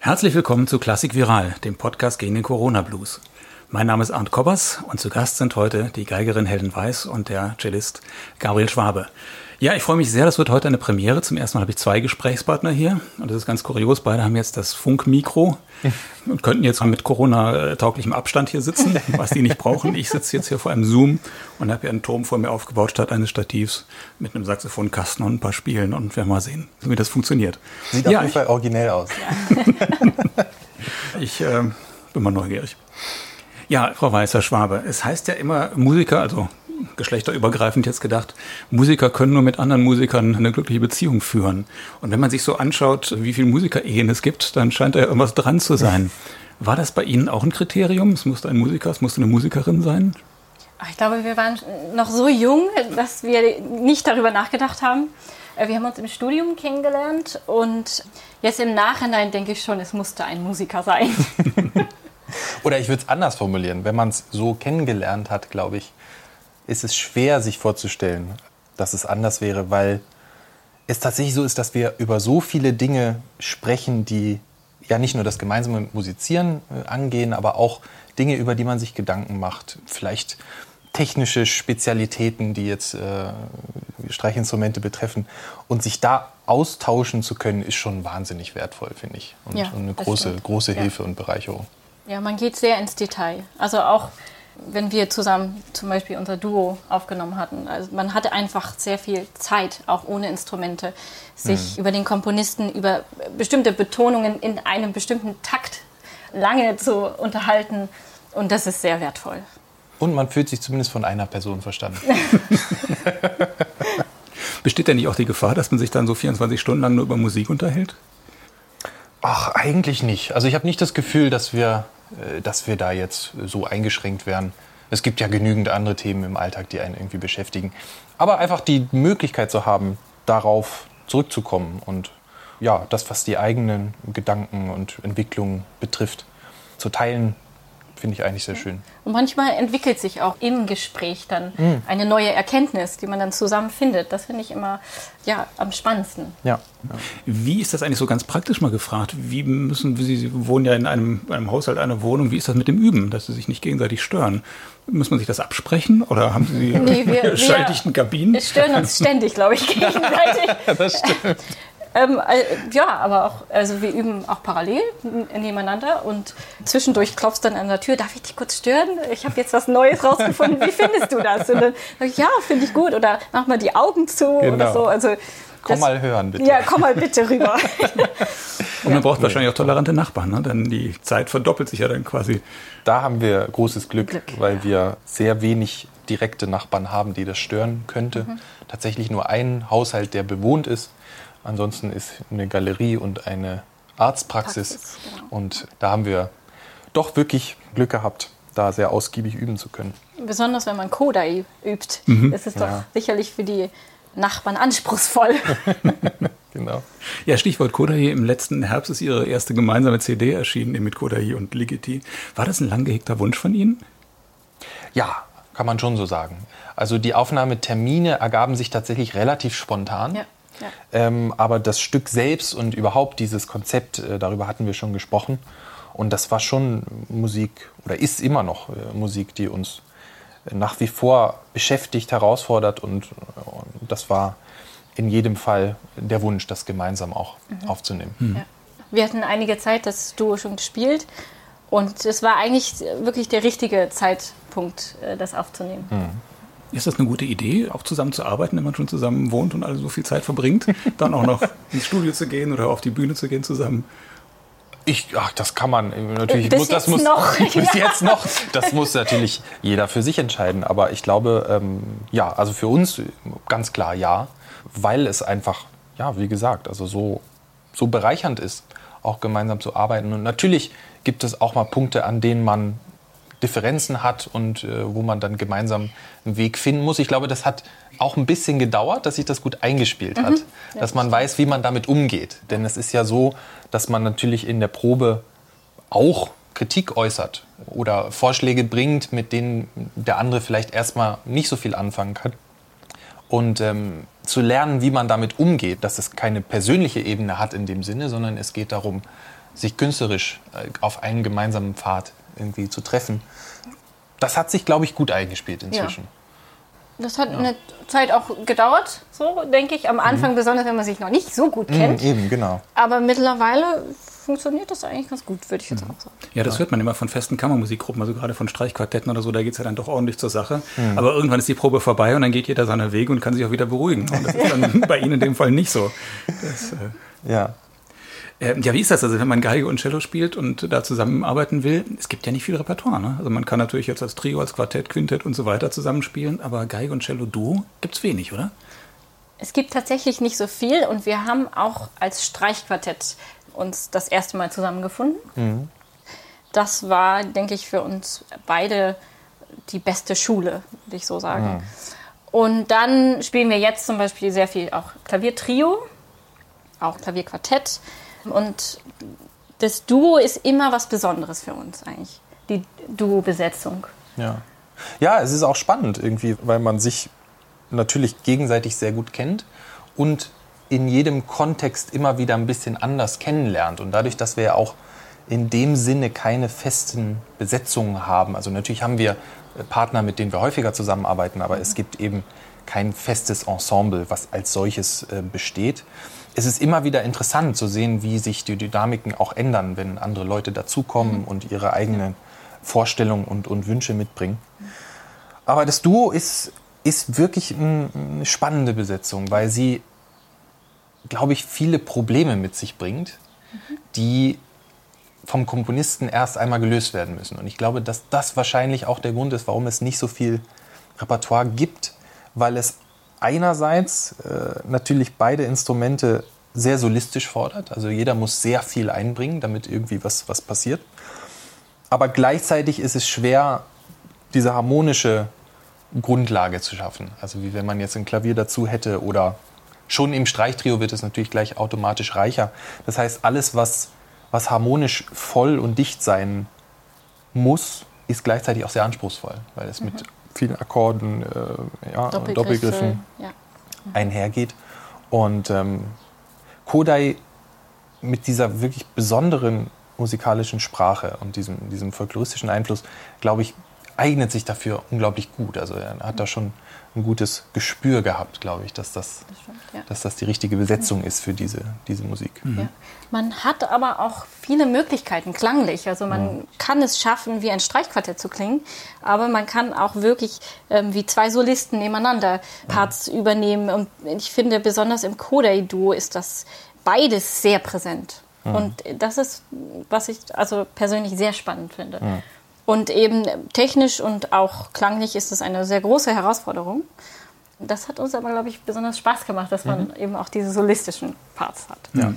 Herzlich willkommen zu Klassik Viral, dem Podcast gegen den Corona Blues. Mein Name ist Arndt Kobbers und zu Gast sind heute die Geigerin Helden Weiß und der Cellist Gabriel Schwabe. Ja, ich freue mich sehr, das wird heute eine Premiere. Zum ersten Mal habe ich zwei Gesprächspartner hier und das ist ganz kurios. Beide haben jetzt das Funkmikro und könnten jetzt mit Corona-tauglichem Abstand hier sitzen, was die nicht brauchen. Ich sitze jetzt hier vor einem Zoom und habe hier einen Turm vor mir aufgebaut statt eines Stativs mit einem Saxophonkasten und ein paar Spielen und wir werden mal sehen, wie das funktioniert. Sieht ja, auf jeden Fall originell aus. Ich äh, bin mal neugierig. Ja, Frau Weißer Schwabe, es heißt ja immer Musiker, also geschlechterübergreifend jetzt gedacht, Musiker können nur mit anderen Musikern eine glückliche Beziehung führen. Und wenn man sich so anschaut, wie viele Musiker-Ehen es gibt, dann scheint da ja irgendwas dran zu sein. War das bei Ihnen auch ein Kriterium? Es musste ein Musiker, es musste eine Musikerin sein? Ich glaube, wir waren noch so jung, dass wir nicht darüber nachgedacht haben. Äh, wir haben uns im Studium kennengelernt und jetzt im Nachhinein denke ich schon, es musste ein Musiker sein. Oder ich würde es anders formulieren. Wenn man es so kennengelernt hat, glaube ich, ist es schwer, sich vorzustellen, dass es anders wäre, weil es tatsächlich so ist, dass wir über so viele Dinge sprechen, die ja nicht nur das gemeinsame Musizieren äh, angehen, aber auch Dinge, über die man sich Gedanken macht. Vielleicht technische Spezialitäten, die jetzt äh, Streichinstrumente betreffen. Und sich da austauschen zu können, ist schon wahnsinnig wertvoll, finde ich. Und, ja, und eine große, große Hilfe ja. und Bereicherung. Ja, man geht sehr ins Detail. Also auch wenn wir zusammen zum Beispiel unser Duo aufgenommen hatten. Also man hatte einfach sehr viel Zeit, auch ohne Instrumente, sich mhm. über den Komponisten, über bestimmte Betonungen in einem bestimmten Takt lange zu unterhalten. Und das ist sehr wertvoll. Und man fühlt sich zumindest von einer Person verstanden. Besteht denn nicht auch die Gefahr, dass man sich dann so 24 Stunden lang nur über Musik unterhält? Ach, eigentlich nicht. Also ich habe nicht das Gefühl, dass wir dass wir da jetzt so eingeschränkt werden. Es gibt ja genügend andere Themen im Alltag, die einen irgendwie beschäftigen. Aber einfach die Möglichkeit zu haben, darauf zurückzukommen und ja, das, was die eigenen Gedanken und Entwicklungen betrifft, zu teilen, finde ich eigentlich sehr schön. Und manchmal entwickelt sich auch im Gespräch dann mhm. eine neue Erkenntnis, die man dann zusammen findet. Das finde ich immer ja, am spannendsten. Ja. ja. Wie ist das eigentlich so ganz praktisch mal gefragt? Wie müssen Sie, Sie wohnen ja in einem, einem Haushalt, einer Wohnung, wie ist das mit dem Üben, dass Sie sich nicht gegenseitig stören? Muss man sich das absprechen oder haben Sie nee, wir, schalldichten Kabinen? Wir stören uns ständig, glaube ich, gegenseitig. das stimmt. Ähm, äh, ja, aber auch, also wir üben auch parallel nebeneinander und zwischendurch klopfst dann an der Tür, darf ich dich kurz stören? Ich habe jetzt was Neues rausgefunden, wie findest du das? Und dann sag ich, ja, finde ich gut oder mach mal die Augen zu genau. oder so. Also, komm mal hören, bitte. Ja, komm mal bitte rüber. Und man braucht wahrscheinlich auch tolerante Nachbarn, ne? denn die Zeit verdoppelt sich ja dann quasi. Da haben wir großes Glück, Glück weil ja. wir sehr wenig direkte Nachbarn haben, die das stören könnte. Mhm. Tatsächlich nur ein Haushalt, der bewohnt ist. Ansonsten ist eine Galerie und eine Arztpraxis. Praxis, genau. Und da haben wir doch wirklich Glück gehabt, da sehr ausgiebig üben zu können. Besonders wenn man Kodai übt, mhm. ist es doch ja. sicherlich für die Nachbarn anspruchsvoll. genau. Ja, Stichwort Kodai. Im letzten Herbst ist Ihre erste gemeinsame CD erschienen mit Kodai und Ligeti. War das ein lang gehegter Wunsch von Ihnen? Ja, kann man schon so sagen. Also die Aufnahmetermine ergaben sich tatsächlich relativ spontan. Ja. Ähm, aber das Stück selbst und überhaupt dieses Konzept, äh, darüber hatten wir schon gesprochen. Und das war schon Musik oder ist immer noch äh, Musik, die uns nach wie vor beschäftigt, herausfordert. Und, und äh, das war in jedem Fall der Wunsch, das gemeinsam auch mhm. aufzunehmen. Mhm. Ja. Wir hatten einige Zeit das Duo schon gespielt. Und es war eigentlich wirklich der richtige Zeitpunkt, äh, das aufzunehmen. Mhm. Ist das eine gute Idee, auch zusammen zu arbeiten, wenn man schon zusammen wohnt und alle so viel Zeit verbringt, dann auch noch ins Studio zu gehen oder auf die Bühne zu gehen zusammen? Ich, ach, das kann man natürlich. Bis muss, das muss, noch. bis jetzt noch. Das muss natürlich jeder für sich entscheiden. Aber ich glaube, ähm, ja, also für uns ganz klar ja, weil es einfach, ja, wie gesagt, also so, so bereichernd ist, auch gemeinsam zu arbeiten. Und natürlich gibt es auch mal Punkte, an denen man Differenzen hat und äh, wo man dann gemeinsam einen Weg finden muss. Ich glaube, das hat auch ein bisschen gedauert, dass sich das gut eingespielt hat, mhm. dass man weiß, wie man damit umgeht. Denn es ist ja so, dass man natürlich in der Probe auch Kritik äußert oder Vorschläge bringt, mit denen der andere vielleicht erstmal nicht so viel anfangen kann. Und ähm, zu lernen, wie man damit umgeht, dass es keine persönliche Ebene hat in dem Sinne, sondern es geht darum, sich künstlerisch äh, auf einen gemeinsamen Pfad irgendwie zu treffen. Das hat sich, glaube ich, gut eingespielt inzwischen. Ja. Das hat ja. eine Zeit auch gedauert, so denke ich. Am Anfang, mhm. besonders wenn man sich noch nicht so gut kennt. Mhm, eben, genau. Aber mittlerweile funktioniert das eigentlich ganz gut, würde ich jetzt mhm. auch sagen. Ja, das hört man immer von festen Kammermusikgruppen, also gerade von Streichquartetten oder so, da geht es ja dann doch ordentlich zur Sache. Mhm. Aber irgendwann ist die Probe vorbei und dann geht jeder seiner Wege und kann sich auch wieder beruhigen. Und das ist dann bei Ihnen in dem Fall nicht so. Das, äh, ja. Äh, ja, wie ist das? Also wenn man Geige und Cello spielt und da zusammenarbeiten will, es gibt ja nicht viel Repertoire. Ne? Also man kann natürlich jetzt als Trio, als Quartett, Quintett und so weiter zusammenspielen, aber Geige und Cello Duo gibt es wenig, oder? Es gibt tatsächlich nicht so viel und wir haben auch als Streichquartett uns das erste Mal zusammengefunden. Mhm. Das war, denke ich, für uns beide die beste Schule, würde ich so sagen. Mhm. Und dann spielen wir jetzt zum Beispiel sehr viel auch Klaviertrio, auch Klavierquartett. Und das Duo ist immer was Besonderes für uns eigentlich, die Duo-Besetzung. Ja. ja, es ist auch spannend irgendwie, weil man sich natürlich gegenseitig sehr gut kennt und in jedem Kontext immer wieder ein bisschen anders kennenlernt. Und dadurch, dass wir ja auch in dem Sinne keine festen Besetzungen haben, also natürlich haben wir Partner, mit denen wir häufiger zusammenarbeiten, aber es gibt eben kein festes Ensemble, was als solches äh, besteht es ist immer wieder interessant zu sehen, wie sich die Dynamiken auch ändern, wenn andere Leute dazukommen mhm. und ihre eigenen Vorstellungen und, und Wünsche mitbringen. Aber das Duo ist, ist wirklich eine spannende Besetzung, weil sie, glaube ich, viele Probleme mit sich bringt, mhm. die vom Komponisten erst einmal gelöst werden müssen. Und ich glaube, dass das wahrscheinlich auch der Grund ist, warum es nicht so viel Repertoire gibt, weil es einerseits äh, natürlich beide Instrumente sehr solistisch fordert. Also jeder muss sehr viel einbringen, damit irgendwie was, was passiert. Aber gleichzeitig ist es schwer, diese harmonische Grundlage zu schaffen. Also wie wenn man jetzt ein Klavier dazu hätte oder schon im Streichtrio wird es natürlich gleich automatisch reicher. Das heißt, alles, was, was harmonisch voll und dicht sein muss, ist gleichzeitig auch sehr anspruchsvoll, weil es mhm. mit vielen Akkorden, äh, ja, Doppelgriffen ja. einhergeht. Und ähm, Kodai mit dieser wirklich besonderen musikalischen Sprache und diesem, diesem folkloristischen Einfluss, glaube ich, eignet sich dafür unglaublich gut. Also er hat da schon ein gutes Gespür gehabt, glaube ich, dass das, das stimmt, ja. dass das die richtige Besetzung ist für diese, diese Musik. Mhm. Ja. Man hat aber auch viele Möglichkeiten klanglich. Also man mhm. kann es schaffen, wie ein Streichquartett zu klingen, aber man kann auch wirklich ähm, wie zwei Solisten nebeneinander Parts mhm. übernehmen. Und ich finde, besonders im Kodai-Duo ist das beides sehr präsent. Und das ist, was ich also persönlich sehr spannend finde. Mhm. Und eben technisch und auch klanglich ist es eine sehr große Herausforderung. Das hat uns aber, glaube ich, besonders Spaß gemacht, dass man mhm. eben auch diese solistischen Parts hat. Ja.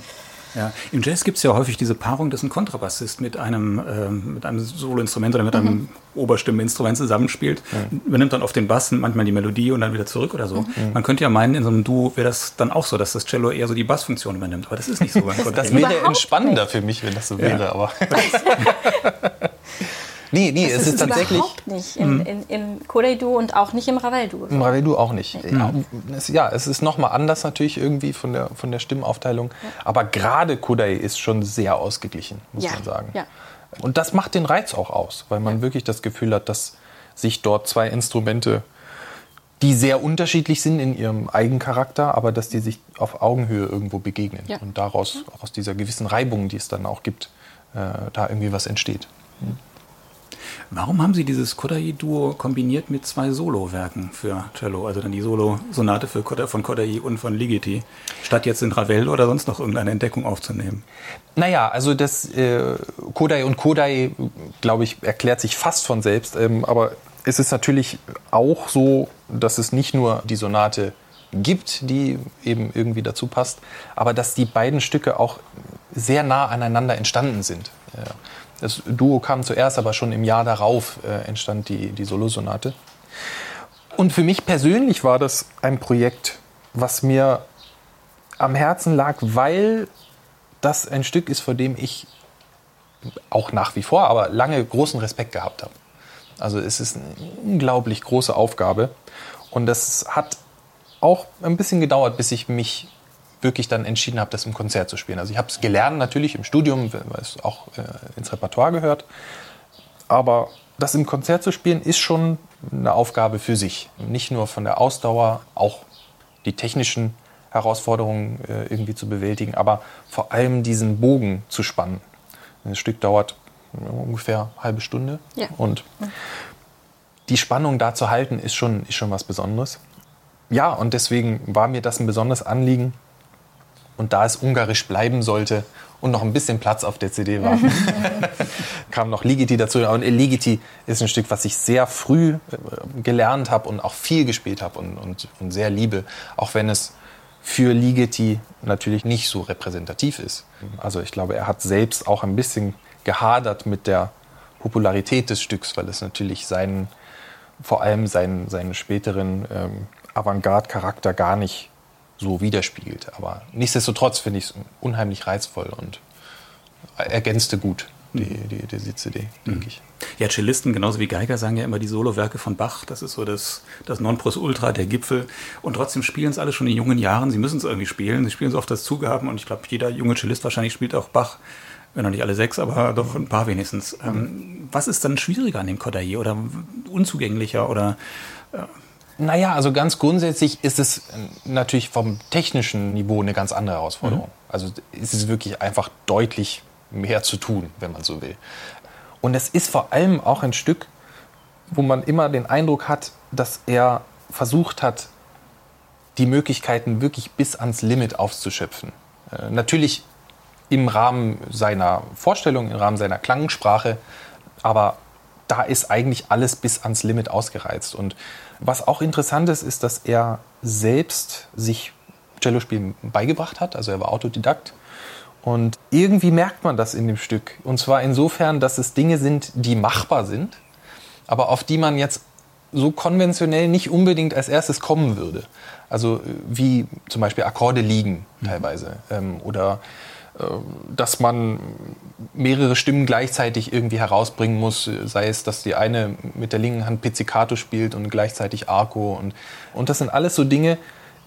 Ja, im Jazz gibt es ja häufig diese Paarung, dass ein Kontrabassist mit einem, äh, mit einem Soloinstrument oder mit einem mhm. Oberstimmeninstrument zusammenspielt. Mhm. Übernimmt dann auf den Bass manchmal die Melodie und dann wieder zurück oder so. Mhm. Man könnte ja meinen, in so einem Duo wäre das dann auch so, dass das Cello eher so die Bassfunktion übernimmt. Aber das ist nicht so. das, das wäre entspannender für mich, wenn das so ja. wäre. Aber Nee, nee, das es ist, ist tatsächlich. Überhaupt nicht im, mhm. in, im Kodai-Duo und auch nicht im Ravel-Duo. Im Ravel-Duo auch nicht. Nee. Ja, es, ja, es ist nochmal anders natürlich irgendwie von der, von der Stimmaufteilung. Ja. Aber gerade Kodai ist schon sehr ausgeglichen, muss ja. man sagen. Ja. Und das macht den Reiz auch aus, weil man wirklich das Gefühl hat, dass sich dort zwei Instrumente, die sehr unterschiedlich sind in ihrem Eigencharakter, aber dass die sich auf Augenhöhe irgendwo begegnen. Und daraus, aus dieser gewissen Reibung, die es dann auch gibt, äh, da irgendwie was entsteht. Mhm. Warum haben Sie dieses Kodai-Duo kombiniert mit zwei Solowerken für Cello? Also dann die Solo-Sonate von Kodai und von Ligeti, statt jetzt in Ravel oder sonst noch irgendeine Entdeckung aufzunehmen? Naja, also das äh, Kodai und Kodai, glaube ich, erklärt sich fast von selbst. Ähm, aber es ist natürlich auch so, dass es nicht nur die Sonate gibt, die eben irgendwie dazu passt, aber dass die beiden Stücke auch sehr nah aneinander entstanden sind. Ja. Das Duo kam zuerst, aber schon im Jahr darauf äh, entstand die, die Solosonate. Und für mich persönlich war das ein Projekt, was mir am Herzen lag, weil das ein Stück ist, vor dem ich auch nach wie vor, aber lange großen Respekt gehabt habe. Also es ist eine unglaublich große Aufgabe und das hat auch ein bisschen gedauert, bis ich mich wirklich dann entschieden habe, das im Konzert zu spielen. Also ich habe es gelernt natürlich im Studium, weil es auch äh, ins Repertoire gehört. Aber das im Konzert zu spielen, ist schon eine Aufgabe für sich. Nicht nur von der Ausdauer, auch die technischen Herausforderungen äh, irgendwie zu bewältigen, aber vor allem diesen Bogen zu spannen. Ein Stück dauert ungefähr eine halbe Stunde. Ja. Und die Spannung da zu halten, ist schon, ist schon was Besonderes. Ja, und deswegen war mir das ein besonderes Anliegen. Und da es ungarisch bleiben sollte und noch ein bisschen Platz auf der CD war, kam noch Ligeti dazu. Und Ligeti ist ein Stück, was ich sehr früh äh, gelernt habe und auch viel gespielt habe und, und, und sehr liebe. Auch wenn es für Ligeti natürlich nicht so repräsentativ ist. Also ich glaube, er hat selbst auch ein bisschen gehadert mit der Popularität des Stücks, weil es natürlich seinen, vor allem seinen, seinen späteren ähm, Avantgarde-Charakter gar nicht so widerspiegelt. Aber nichtsdestotrotz finde ich es unheimlich reizvoll und ergänzte gut die, die, die CD, denke mhm. ich. Ja, Cellisten genauso wie Geiger sagen ja immer die Solowerke von Bach. Das ist so das, das Nonplusultra, der Gipfel. Und trotzdem spielen es alle schon in jungen Jahren. Sie müssen es irgendwie spielen. Sie spielen es oft das Zugaben. Und ich glaube, jeder junge Cellist wahrscheinlich spielt auch Bach. Wenn noch nicht alle sechs, aber doch ein paar wenigstens. Ähm, was ist dann schwieriger an dem Cordaillé oder unzugänglicher oder äh naja, also ganz grundsätzlich ist es natürlich vom technischen Niveau eine ganz andere Herausforderung. Mhm. Also ist es wirklich einfach deutlich mehr zu tun, wenn man so will. Und es ist vor allem auch ein Stück, wo man immer den Eindruck hat, dass er versucht hat, die Möglichkeiten wirklich bis ans Limit auszuschöpfen. Äh, natürlich im Rahmen seiner Vorstellung, im Rahmen seiner Klangsprache, aber da ist eigentlich alles bis ans Limit ausgereizt. Und was auch interessant ist, ist, dass er selbst sich Cello-Spielen beigebracht hat, also er war Autodidakt und irgendwie merkt man das in dem Stück. Und zwar insofern, dass es Dinge sind, die machbar sind, aber auf die man jetzt so konventionell nicht unbedingt als erstes kommen würde. Also wie zum Beispiel Akkorde liegen mhm. teilweise. Ähm, oder äh, dass man mehrere Stimmen gleichzeitig irgendwie herausbringen muss, sei es, dass die eine mit der linken Hand Pizzicato spielt und gleichzeitig Arco. Und, und das sind alles so Dinge,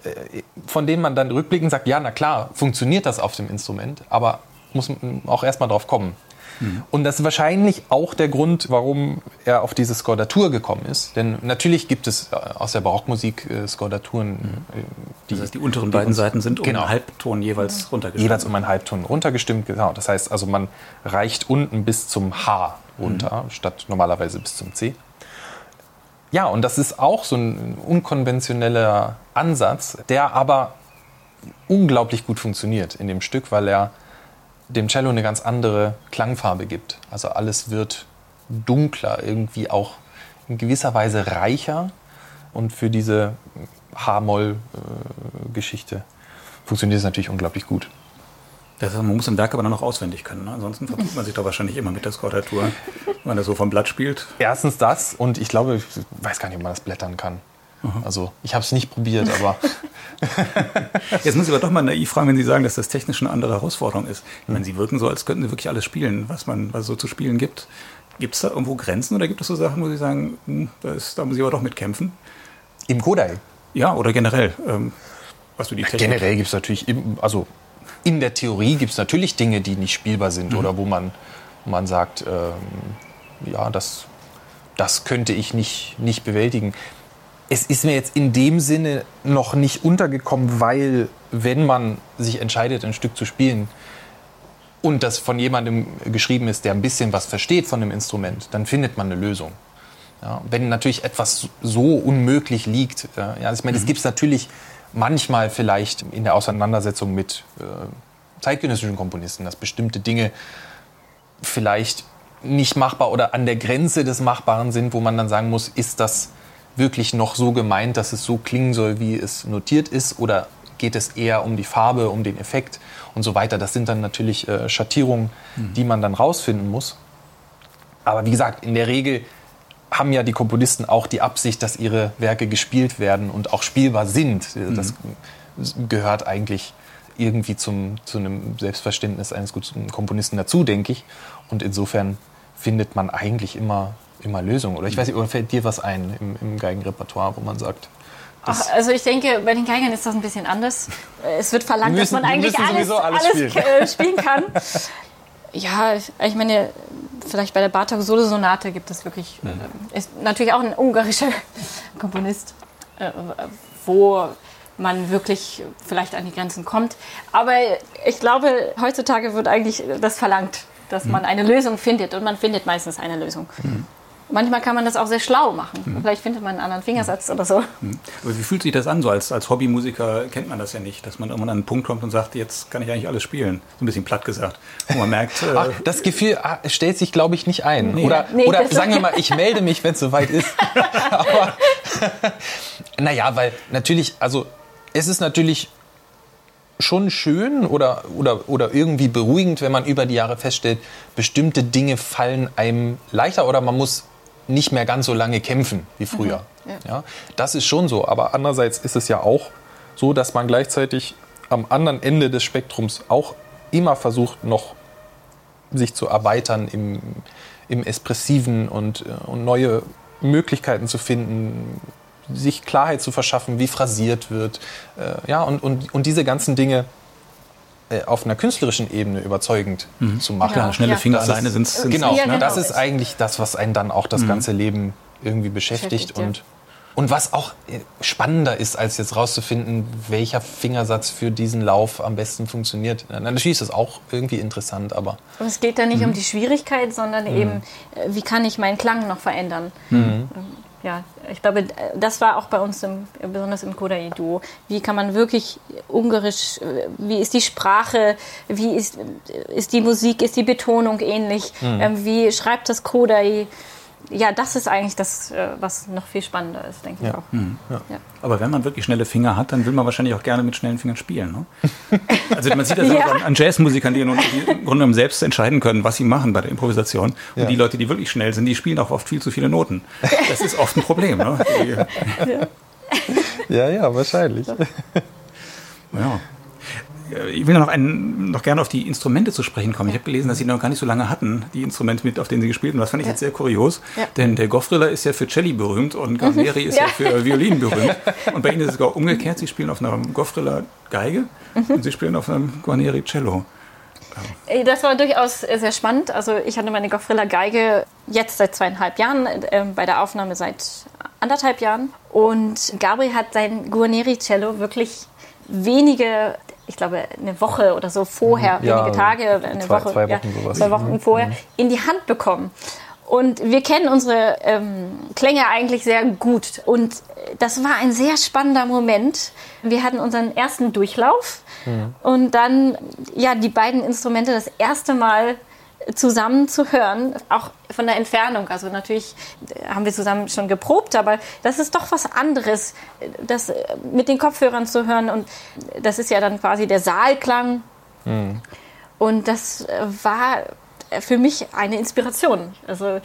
äh, von denen man dann rückblickend sagt, ja, na klar, funktioniert das auf dem Instrument, aber muss man auch erstmal drauf kommen. Mhm. Und das ist wahrscheinlich auch der Grund, warum er auf diese Skordatur gekommen ist. Denn natürlich gibt es äh, aus der Barockmusik äh, Skordaturen, mhm. die. Das heißt, die unteren die beiden Seiten sind um genau, einen Halbton jeweils runtergestimmt. Jeweils um einen Halbton runtergestimmt, genau. Das heißt also, man reicht unten bis zum H runter, mhm. statt normalerweise bis zum C. Ja, und das ist auch so ein unkonventioneller Ansatz, der aber unglaublich gut funktioniert in dem Stück, weil er dem Cello eine ganz andere Klangfarbe gibt. Also alles wird dunkler, irgendwie auch in gewisser Weise reicher. Und für diese H-Moll-Geschichte funktioniert es natürlich unglaublich gut. Das heißt, man muss im Werk aber dann noch auswendig können. Ne? Ansonsten vertut man sich doch wahrscheinlich immer mit der Skordatur, wenn man das so vom Blatt spielt. Erstens das und ich glaube, ich weiß gar nicht, ob man das blättern kann. Also ich habe es nicht probiert, aber. Jetzt muss ich aber doch mal naiv fragen, wenn Sie sagen, dass das technisch eine andere Herausforderung ist. Ich meine, Sie wirken so, als könnten Sie wirklich alles spielen, was man was es so zu spielen gibt. Gibt es da irgendwo Grenzen oder gibt es so Sachen, wo Sie sagen, hm, da, ist, da muss ich aber doch mit kämpfen? Im Kodai? Ja, oder generell. Ähm, was für die Technik. Generell gibt es natürlich, also in der Theorie gibt es natürlich Dinge, die nicht spielbar sind mhm. oder wo man, man sagt, ähm, ja, das, das könnte ich nicht, nicht bewältigen. Es ist mir jetzt in dem Sinne noch nicht untergekommen, weil wenn man sich entscheidet, ein Stück zu spielen und das von jemandem geschrieben ist, der ein bisschen was versteht von dem Instrument, dann findet man eine Lösung. Ja, wenn natürlich etwas so unmöglich liegt, äh, ja, ich meine, es mhm. gibt es natürlich manchmal vielleicht in der Auseinandersetzung mit äh, zeitgenössischen Komponisten, dass bestimmte Dinge vielleicht nicht machbar oder an der Grenze des Machbaren sind, wo man dann sagen muss, ist das wirklich noch so gemeint, dass es so klingen soll, wie es notiert ist, oder geht es eher um die Farbe, um den Effekt und so weiter. Das sind dann natürlich äh, Schattierungen, mhm. die man dann rausfinden muss. Aber wie gesagt, in der Regel haben ja die Komponisten auch die Absicht, dass ihre Werke gespielt werden und auch spielbar sind. Das mhm. gehört eigentlich irgendwie zum, zu einem Selbstverständnis eines guten Komponisten dazu, denke ich. Und insofern findet man eigentlich immer, immer Lösungen. Oder ich weiß nicht, oder fällt dir was ein im, im Geigenrepertoire, wo man sagt, Ach, also ich denke, bei den Geigern ist das ein bisschen anders. Es wird verlangt, müssen, dass man eigentlich alles, alles, alles spielen. Äh, spielen kann. ja, ich meine, vielleicht bei der Bartok Solo-Sonate gibt es wirklich, mhm. äh, ist natürlich auch ein ungarischer Komponist, äh, wo man wirklich vielleicht an die Grenzen kommt. Aber ich glaube, heutzutage wird eigentlich das verlangt, dass mhm. man eine Lösung findet und man findet meistens eine Lösung. Mhm. Manchmal kann man das auch sehr schlau machen. Mhm. Vielleicht findet man einen anderen Fingersatz oder so. Mhm. Aber wie fühlt sich das an? So als, als Hobbymusiker kennt man das ja nicht, dass man irgendwann an einen Punkt kommt und sagt, jetzt kann ich eigentlich alles spielen. So ein bisschen platt gesagt. Und man merkt. Äh Ach, das Gefühl ah, stellt sich, glaube ich, nicht ein. Nee. Oder, nee, oder sagen wir mal, ich melde mich, wenn es soweit ist. Aber naja, weil natürlich, also es ist natürlich schon schön oder, oder, oder irgendwie beruhigend, wenn man über die Jahre feststellt, bestimmte Dinge fallen einem leichter oder man muss nicht mehr ganz so lange kämpfen wie früher. Mhm, ja. ja. das ist schon so. Aber andererseits ist es ja auch so, dass man gleichzeitig am anderen Ende des Spektrums auch immer versucht, noch sich zu erweitern im, im Espressiven und, äh, und neue Möglichkeiten zu finden, sich Klarheit zu verschaffen, wie phrasiert wird. Äh, ja, und, und, und diese ganzen Dinge auf einer künstlerischen Ebene überzeugend mhm. zu machen. Ja, schnelle Finger ja, alleine sind es. Genau, ja, genau, das ist eigentlich das, was einen dann auch das mhm. ganze Leben irgendwie beschäftigt. beschäftigt und, und was auch äh, spannender ist, als jetzt rauszufinden, welcher Fingersatz für diesen Lauf am besten funktioniert. Natürlich ist das auch irgendwie interessant, aber. Und es geht da nicht mhm. um die Schwierigkeit, sondern mhm. eben, wie kann ich meinen Klang noch verändern. Ja, ich glaube, das war auch bei uns, im, besonders im Kodai-Duo. Wie kann man wirklich Ungarisch, wie ist die Sprache, wie ist, ist die Musik, ist die Betonung ähnlich, mhm. ähm, wie schreibt das Kodai? Ja, das ist eigentlich das, äh, was noch viel spannender ist, denke ja. ich auch. Mhm. Ja. Ja. Aber wenn man wirklich schnelle Finger hat, dann will man wahrscheinlich auch gerne mit schnellen Fingern spielen. Ne? Also man sieht das ja. an, an Jazzmusikern, die, die im Grunde genommen selbst entscheiden können, was sie machen bei der Improvisation. Und die Leute, die wirklich schnell sind, die spielen auch oft viel zu viele Noten. Das ist oft ein Problem. Ne? ja, ja, wahrscheinlich. Ja ich will noch, einen, noch gerne auf die Instrumente zu sprechen kommen. Ich habe gelesen, dass Sie noch gar nicht so lange hatten, die Instrumente, mit, auf denen Sie gespielt haben. Das fand ich ja. jetzt sehr kurios. Ja. Denn der Goffriller ist ja für Celli berühmt und mhm. ist ja. für Violin berühmt. Und bei Ihnen ist es sogar umgekehrt. Sie spielen auf einer Goffriller Geige mhm. und Sie spielen auf einem Guarneri Cello. Äh, das war durchaus sehr spannend. Also ich hatte meine Goffriller Geige jetzt seit zweieinhalb Jahren, äh, bei der Aufnahme seit anderthalb Jahren. Und Gabriel hat sein Guarneri Cello wirklich wenige ich glaube, eine Woche oder so vorher, mhm. ja, wenige Tage, eine zwei, Woche, zwei Wochen, ja, sowas. zwei Wochen mhm. vorher, mhm. in die Hand bekommen. Und wir kennen unsere ähm, Klänge eigentlich sehr gut. Und das war ein sehr spannender Moment. Wir hatten unseren ersten Durchlauf mhm. und dann ja die beiden Instrumente das erste Mal zusammen zu hören, auch von der Entfernung. Also natürlich haben wir zusammen schon geprobt, aber das ist doch was anderes, das mit den Kopfhörern zu hören. Und das ist ja dann quasi der Saalklang. Mhm. Und das war für mich eine Inspiration. Also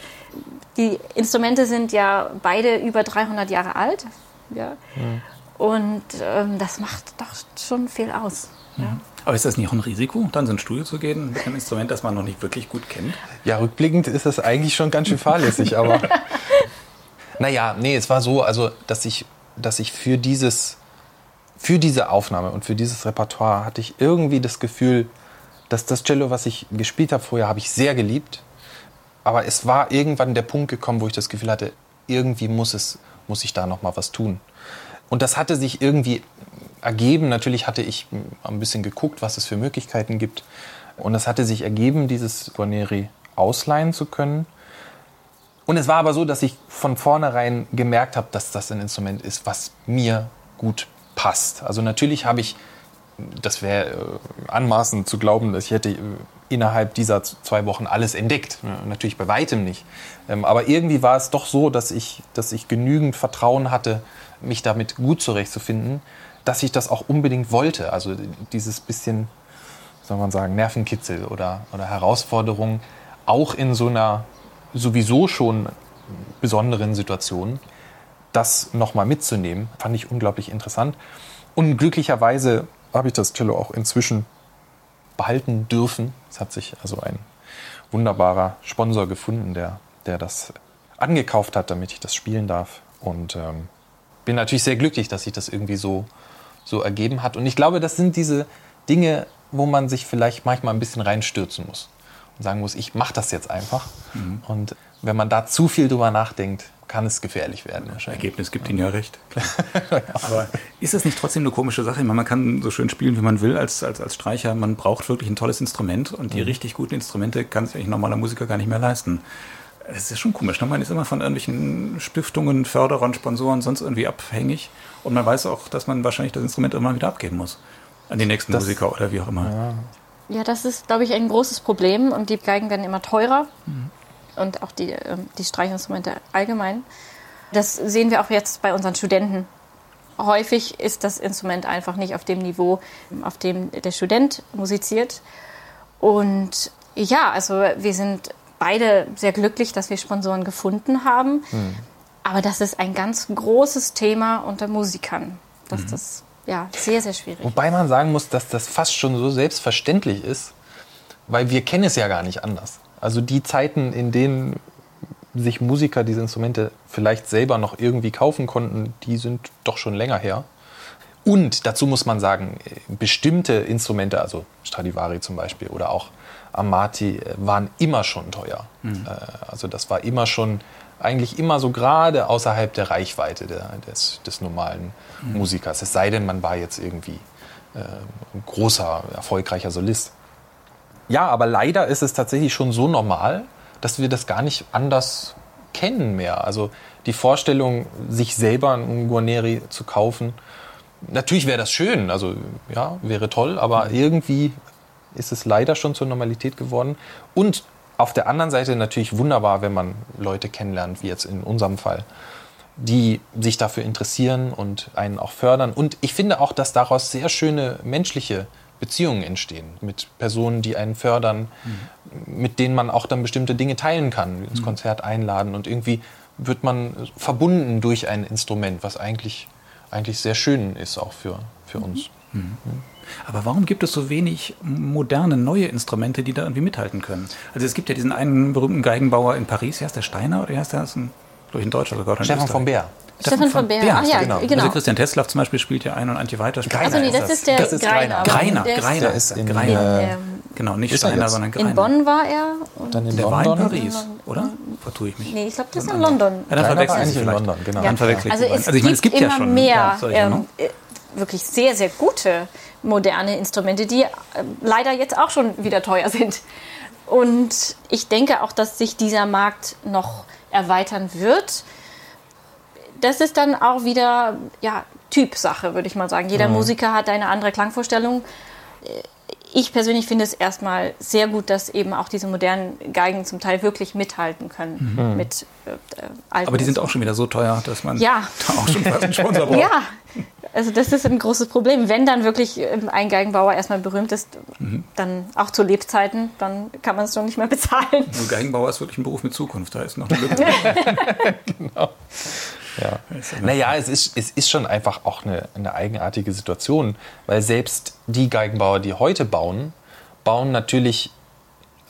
die Instrumente sind ja beide über 300 Jahre alt. Ja. Mhm. Und ähm, das macht doch schon viel aus. Mhm. Ja. Aber ist das nicht auch ein Risiko, dann so ein Studio zu gehen mit einem Instrument, das man noch nicht wirklich gut kennt? Ja, rückblickend ist das eigentlich schon ganz schön fahrlässig, aber. naja, nee, es war so, also, dass ich, dass ich für dieses, für diese Aufnahme und für dieses Repertoire hatte ich irgendwie das Gefühl, dass das Cello, was ich gespielt habe vorher, habe ich sehr geliebt. Aber es war irgendwann der Punkt gekommen, wo ich das Gefühl hatte, irgendwie muss es, muss ich da noch mal was tun. Und das hatte sich irgendwie ergeben. Natürlich hatte ich ein bisschen geguckt, was es für Möglichkeiten gibt. Und es hatte sich ergeben, dieses Guarneri ausleihen zu können. Und es war aber so, dass ich von vornherein gemerkt habe, dass das ein Instrument ist, was mir gut passt. Also natürlich habe ich, das wäre äh, anmaßend zu glauben, dass ich hätte äh, innerhalb dieser zwei Wochen alles entdeckt. Natürlich bei weitem nicht. Ähm, aber irgendwie war es doch so, dass ich, dass ich genügend Vertrauen hatte, mich damit gut zurechtzufinden, dass ich das auch unbedingt wollte. Also dieses bisschen, soll man sagen, Nervenkitzel oder, oder Herausforderung, auch in so einer sowieso schon besonderen Situation, das nochmal mitzunehmen, fand ich unglaublich interessant. Und glücklicherweise habe ich das Cello auch inzwischen behalten dürfen. Es hat sich also ein wunderbarer Sponsor gefunden, der, der das angekauft hat, damit ich das spielen darf. Und ähm, bin natürlich sehr glücklich, dass sich das irgendwie so, so ergeben hat. Und ich glaube, das sind diese Dinge, wo man sich vielleicht manchmal ein bisschen reinstürzen muss und sagen muss, ich mache das jetzt einfach. Mhm. Und wenn man da zu viel drüber nachdenkt, kann es gefährlich werden. Ergebnis gibt Ihnen ja recht. Aber ist das nicht trotzdem eine komische Sache? Meine, man kann so schön spielen, wie man will als, als, als Streicher. Man braucht wirklich ein tolles Instrument und die mhm. richtig guten Instrumente kann sich ein normaler Musiker gar nicht mehr leisten. Das ist ja schon komisch. Ne? Man ist immer von irgendwelchen Stiftungen, Förderern, Sponsoren, sonst irgendwie abhängig. Und man weiß auch, dass man wahrscheinlich das Instrument immer wieder abgeben muss. An die nächsten das, Musiker oder wie auch immer. Ja. ja, das ist, glaube ich, ein großes Problem. Und die Geigen werden immer teurer. Mhm und auch die, ähm, die Streichinstrumente allgemein. Das sehen wir auch jetzt bei unseren Studenten. Häufig ist das Instrument einfach nicht auf dem Niveau, auf dem der Student musiziert. Und ja, also wir sind beide sehr glücklich, dass wir Sponsoren gefunden haben. Mhm. Aber das ist ein ganz großes Thema unter Musikern, dass mhm. das ja sehr, sehr schwierig Wobei man sagen muss, dass das fast schon so selbstverständlich ist, weil wir kennen es ja gar nicht anders. Also die Zeiten, in denen sich Musiker diese Instrumente vielleicht selber noch irgendwie kaufen konnten, die sind doch schon länger her. Und dazu muss man sagen, bestimmte Instrumente, also Stradivari zum Beispiel oder auch Amati, waren immer schon teuer. Mhm. Also das war immer schon, eigentlich immer so gerade außerhalb der Reichweite der, des, des, normalen mhm. Musikers. Es sei denn, man war jetzt irgendwie äh, ein großer, erfolgreicher Solist. Ja, aber leider ist es tatsächlich schon so normal, dass wir das gar nicht anders kennen mehr. Also die Vorstellung, sich selber einen Guarneri zu kaufen, natürlich wäre das schön, also ja, wäre toll, aber mhm. irgendwie ist es leider schon zur Normalität geworden. Und auf der anderen Seite natürlich wunderbar, wenn man Leute kennenlernt, wie jetzt in unserem Fall, die sich dafür interessieren und einen auch fördern. Und ich finde auch, dass daraus sehr schöne menschliche Beziehungen entstehen mit Personen, die einen fördern, mhm. mit denen man auch dann bestimmte Dinge teilen kann, ins mhm. Konzert einladen und irgendwie wird man verbunden durch ein Instrument, was eigentlich, eigentlich sehr schön ist auch für, für mhm. uns. Mhm. Aber warum gibt es so wenig moderne, neue Instrumente, die da irgendwie mithalten können? Also es gibt ja diesen einen berühmten Geigenbauer in Paris, wie heißt der Steiner oder wie heißt der? Ist ein, durch ein Deutscher sogar. Stefan von Bär. Stefan von Bär. Ach ja, genau. genau. Also Christian Teslav zum Beispiel spielt ja ein und Antje Weiter spielt Also nee, das, ist der das ist Greiner. Greiner, Greiner. Greiner. Der ist in, Greiner. Äh, genau, nicht Steiner, sondern Greiner. In Bonn war er. Und dann in der London. war in Paris, oder? Vertue ich mich. Nee, ich glaube, das ist in London. Ja, dann verwechsel ich in London, genau. Dann verwechsel also, es also ich meine, es gibt ja schon mehr ja, ähm, ne? äh, wirklich sehr, sehr gute moderne Instrumente, die äh, leider jetzt auch schon wieder teuer sind. Und ich denke auch, dass sich dieser Markt noch erweitern wird das ist dann auch wieder ja, Typsache, würde ich mal sagen. Jeder mhm. Musiker hat eine andere Klangvorstellung. Ich persönlich finde es erstmal sehr gut, dass eben auch diese modernen Geigen zum Teil wirklich mithalten können mhm. mit äh, alten. Aber die sind auch schon wieder so teuer, dass man ja. da auch schon fast einen Sponsor braucht. Ja, also das ist ein großes Problem. Wenn dann wirklich ähm, ein Geigenbauer erstmal berühmt ist, mhm. dann auch zu Lebzeiten, dann kann man es schon nicht mehr bezahlen. Also Geigenbauer ist wirklich ein Beruf mit Zukunft, da ist noch eine Lücke. genau. Ja. Naja, es ist, es ist schon einfach auch eine, eine eigenartige Situation, weil selbst die Geigenbauer, die heute bauen, bauen natürlich,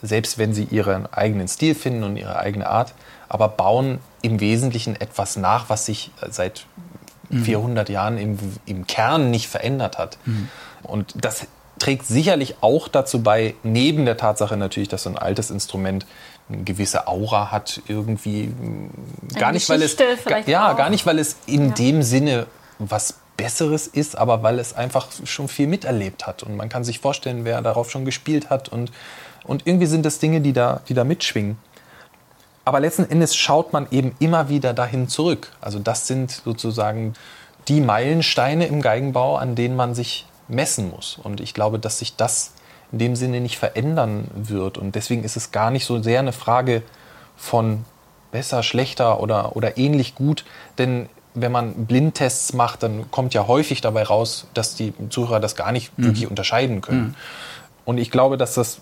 selbst wenn sie ihren eigenen Stil finden und ihre eigene Art, aber bauen im Wesentlichen etwas nach, was sich seit mhm. 400 Jahren im, im Kern nicht verändert hat. Mhm. Und das trägt sicherlich auch dazu bei, neben der Tatsache natürlich, dass so ein altes Instrument eine gewisse Aura hat, irgendwie gar eine nicht, weil es ja, gar nicht, weil es in ja. dem Sinne was Besseres ist, aber weil es einfach schon viel miterlebt hat und man kann sich vorstellen, wer darauf schon gespielt hat und, und irgendwie sind das Dinge, die da, die da mitschwingen. Aber letzten Endes schaut man eben immer wieder dahin zurück. Also das sind sozusagen die Meilensteine im Geigenbau, an denen man sich messen muss. Und ich glaube, dass sich das in dem Sinne nicht verändern wird. Und deswegen ist es gar nicht so sehr eine Frage von besser, schlechter oder, oder ähnlich gut. Denn wenn man Blindtests macht, dann kommt ja häufig dabei raus, dass die Zuhörer das gar nicht mhm. wirklich unterscheiden können. Mhm. Und ich glaube, dass das,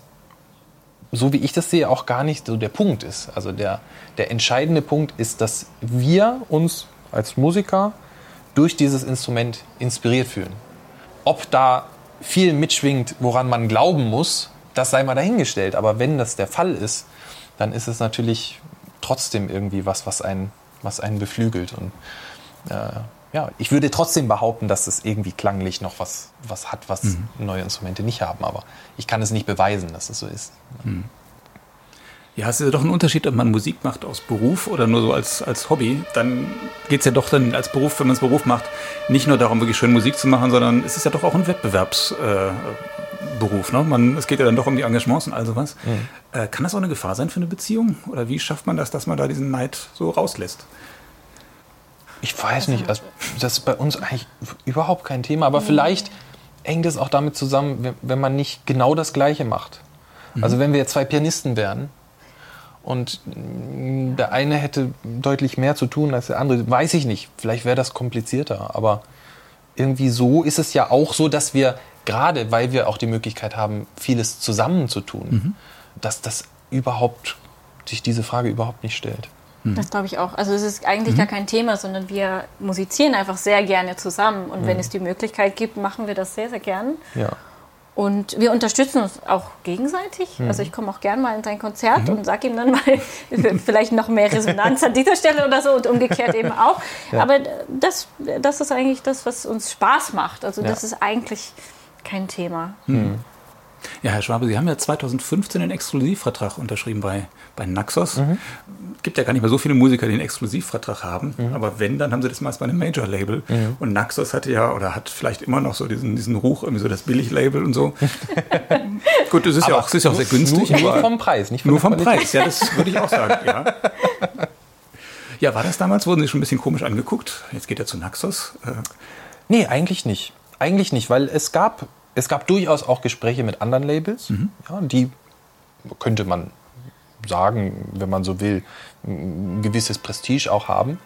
so wie ich das sehe, auch gar nicht so der Punkt ist. Also der, der entscheidende Punkt ist, dass wir uns als Musiker durch dieses Instrument inspiriert fühlen. Ob da viel mitschwingt, woran man glauben muss, das sei mal dahingestellt. Aber wenn das der Fall ist, dann ist es natürlich trotzdem irgendwie was, was einen, was einen beflügelt. Und äh, ja, ich würde trotzdem behaupten, dass es irgendwie klanglich noch was, was hat, was mhm. neue Instrumente nicht haben. Aber ich kann es nicht beweisen, dass es so ist. Mhm. Ja, es ist ja doch ein Unterschied, ob man Musik macht aus Beruf oder nur so als, als Hobby. Dann geht es ja doch dann als Beruf, wenn man es Beruf macht, nicht nur darum, wirklich schön Musik zu machen, sondern es ist ja doch auch ein Wettbewerbsberuf. Äh, ne? Man, es geht ja dann doch um die Engagements und all sowas. Mhm. Äh, kann das auch eine Gefahr sein für eine Beziehung? Oder wie schafft man das, dass man da diesen Neid so rauslässt? Ich weiß nicht, also das ist bei uns eigentlich überhaupt kein Thema, aber mhm. vielleicht hängt es auch damit zusammen, wenn man nicht genau das Gleiche macht. Mhm. Also wenn wir jetzt zwei Pianisten wären und der eine hätte deutlich mehr zu tun als der andere, weiß ich nicht, vielleicht wäre das komplizierter, aber irgendwie so ist es ja auch so, dass wir gerade, weil wir auch die Möglichkeit haben, vieles zusammen zu tun, mhm. dass das überhaupt sich diese Frage überhaupt nicht stellt. Mhm. Das glaube ich auch. Also es ist eigentlich mhm. gar kein Thema, sondern wir musizieren einfach sehr gerne zusammen. Und mhm. wenn es die Möglichkeit gibt, machen wir das sehr, sehr gern. Ja. Und wir unterstützen uns auch gegenseitig. Mhm. Also ich komme auch gern mal in sein Konzert mhm. und sage ihm dann mal vielleicht noch mehr Resonanz an dieser Stelle oder so und umgekehrt eben auch. Ja. Aber das, das ist eigentlich das, was uns Spaß macht. Also ja. das ist eigentlich kein Thema. Mhm. Ja, Herr Schwabe, Sie haben ja 2015 einen Exklusivvertrag unterschrieben bei, bei Naxos. Mhm. Gibt ja gar nicht mehr so viele Musiker, die einen Exklusivvertrag haben. Mhm. Aber wenn, dann haben sie das meist bei einem Major-Label. Mhm. Und Naxos hatte ja oder hat vielleicht immer noch so diesen, diesen Ruch, irgendwie so das Billig-Label und so. Gut, das ist ja auch, das ist ja auch sehr günstig. Nur, nur vom Preis, nicht Nur vom Qualität. Preis, ja, das würde ich auch sagen, ja. Ja, war das damals? Wurden Sie schon ein bisschen komisch angeguckt? Jetzt geht er zu Naxos. Äh. Nee, eigentlich nicht. Eigentlich nicht, weil es gab es gab durchaus auch Gespräche mit anderen Labels, mhm. ja, die könnte man sagen, wenn man so will, ein gewisses Prestige auch haben.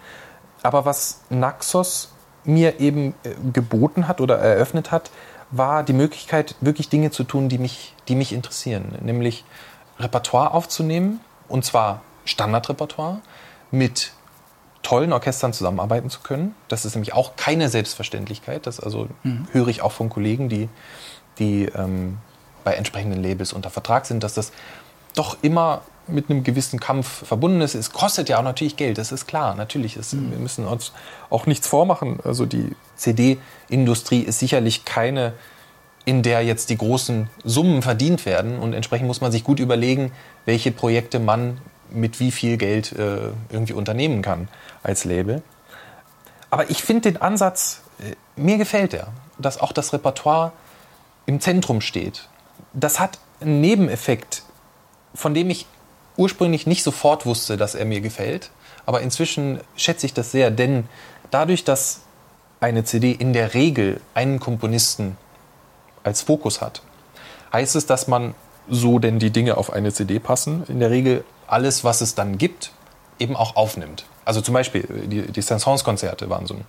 Aber was Naxos mir eben äh, geboten hat oder eröffnet hat, war die Möglichkeit, wirklich Dinge zu tun, die mich, die mich interessieren. Nämlich Repertoire aufzunehmen, und zwar Standardrepertoire, mit tollen Orchestern zusammenarbeiten zu können. Das ist nämlich auch keine Selbstverständlichkeit. Das also mhm. höre ich auch von Kollegen, die, die ähm, bei entsprechenden Labels unter Vertrag sind, dass das doch immer mit einem gewissen Kampf verbunden ist. Es kostet ja auch natürlich Geld, das ist klar. Natürlich, ist, mhm. wir müssen uns auch nichts vormachen. Also die CD-Industrie ist sicherlich keine, in der jetzt die großen Summen verdient werden. Und entsprechend muss man sich gut überlegen, welche Projekte man mit wie viel Geld äh, irgendwie unternehmen kann als Label. Aber ich finde den Ansatz, äh, mir gefällt er, dass auch das Repertoire im Zentrum steht. Das hat einen Nebeneffekt, von dem ich ursprünglich nicht sofort wusste, dass er mir gefällt. Aber inzwischen schätze ich das sehr, denn dadurch, dass eine CD in der Regel einen Komponisten als Fokus hat, heißt es, dass man, so denn die Dinge auf eine CD passen, in der Regel alles, was es dann gibt, eben auch aufnimmt. Also zum Beispiel die, die Saint-Saëns-Konzerte waren so ein,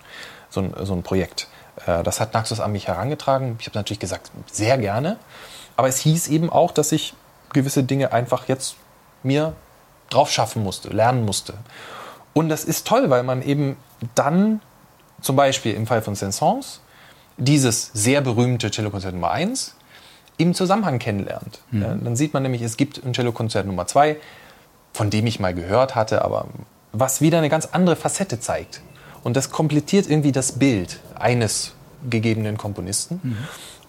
so, ein, so ein Projekt. Äh, das hat Naxos an mich herangetragen. Ich habe natürlich gesagt, sehr gerne. Aber es hieß eben auch, dass ich gewisse Dinge einfach jetzt mir drauf schaffen musste, lernen musste. Und das ist toll, weil man eben dann, zum Beispiel im Fall von Saint-Saëns, dieses sehr berühmte Cellokonzert Nummer 1 im Zusammenhang kennenlernt. Mhm. Dann sieht man nämlich, es gibt ein Cellokonzert Nummer 2, von dem ich mal gehört hatte, aber was wieder eine ganz andere Facette zeigt. Und das komplettiert irgendwie das Bild eines gegebenen Komponisten mhm.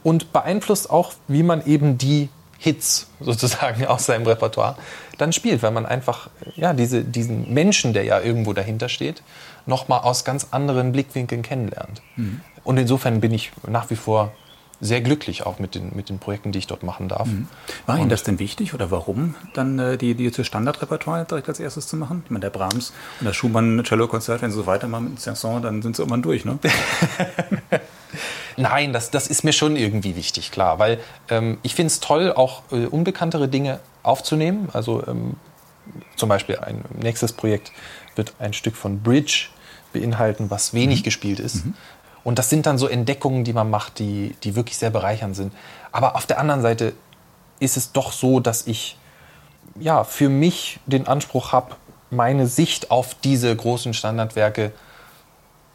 und beeinflusst auch, wie man eben die Hits sozusagen aus seinem Repertoire dann spielt, weil man einfach ja, diese, diesen Menschen, der ja irgendwo dahinter steht, nochmal aus ganz anderen Blickwinkeln kennenlernt. Mhm. Und insofern bin ich nach wie vor sehr glücklich auch mit den, mit den Projekten, die ich dort machen darf. Mhm. War Ihnen das denn wichtig oder warum dann äh, die, die Standardrepertoire direkt als erstes zu machen? Ich meine, der Brahms und das Schumann-Cello-Konzert, wenn Sie so weitermachen mit Sanson, dann sind Sie irgendwann durch, ne? Nein, das, das ist mir schon irgendwie wichtig, klar, weil ähm, ich finde es toll, auch äh, unbekanntere Dinge aufzunehmen. Also ähm, zum Beispiel ein nächstes Projekt wird ein Stück von Bridge beinhalten, was wenig mhm. gespielt ist. Mhm. Und das sind dann so Entdeckungen, die man macht, die, die wirklich sehr bereichernd sind. Aber auf der anderen Seite ist es doch so, dass ich ja, für mich den Anspruch habe, meine Sicht auf diese großen Standardwerke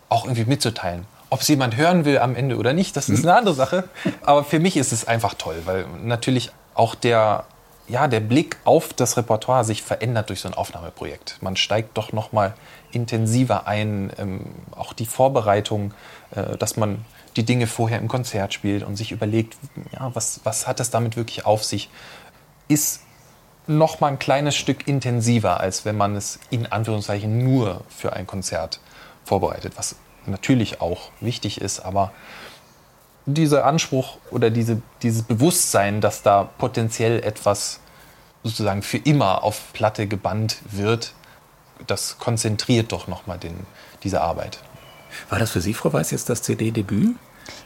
auch irgendwie mitzuteilen. Ob es jemand hören will am Ende oder nicht, das ist mhm. eine andere Sache. Aber für mich ist es einfach toll, weil natürlich auch der ja, der Blick auf das Repertoire sich verändert durch so ein Aufnahmeprojekt. Man steigt doch noch mal intensiver ein, ähm, auch die Vorbereitung, dass man die Dinge vorher im Konzert spielt und sich überlegt, ja, was, was hat es damit wirklich auf sich, ist noch mal ein kleines Stück intensiver, als wenn man es in Anführungszeichen nur für ein Konzert vorbereitet, was natürlich auch wichtig ist, aber dieser Anspruch oder diese, dieses Bewusstsein, dass da potenziell etwas sozusagen für immer auf Platte gebannt wird, das konzentriert doch nochmal diese Arbeit. War das für Sie, Frau Weiß, jetzt das CD-Debüt?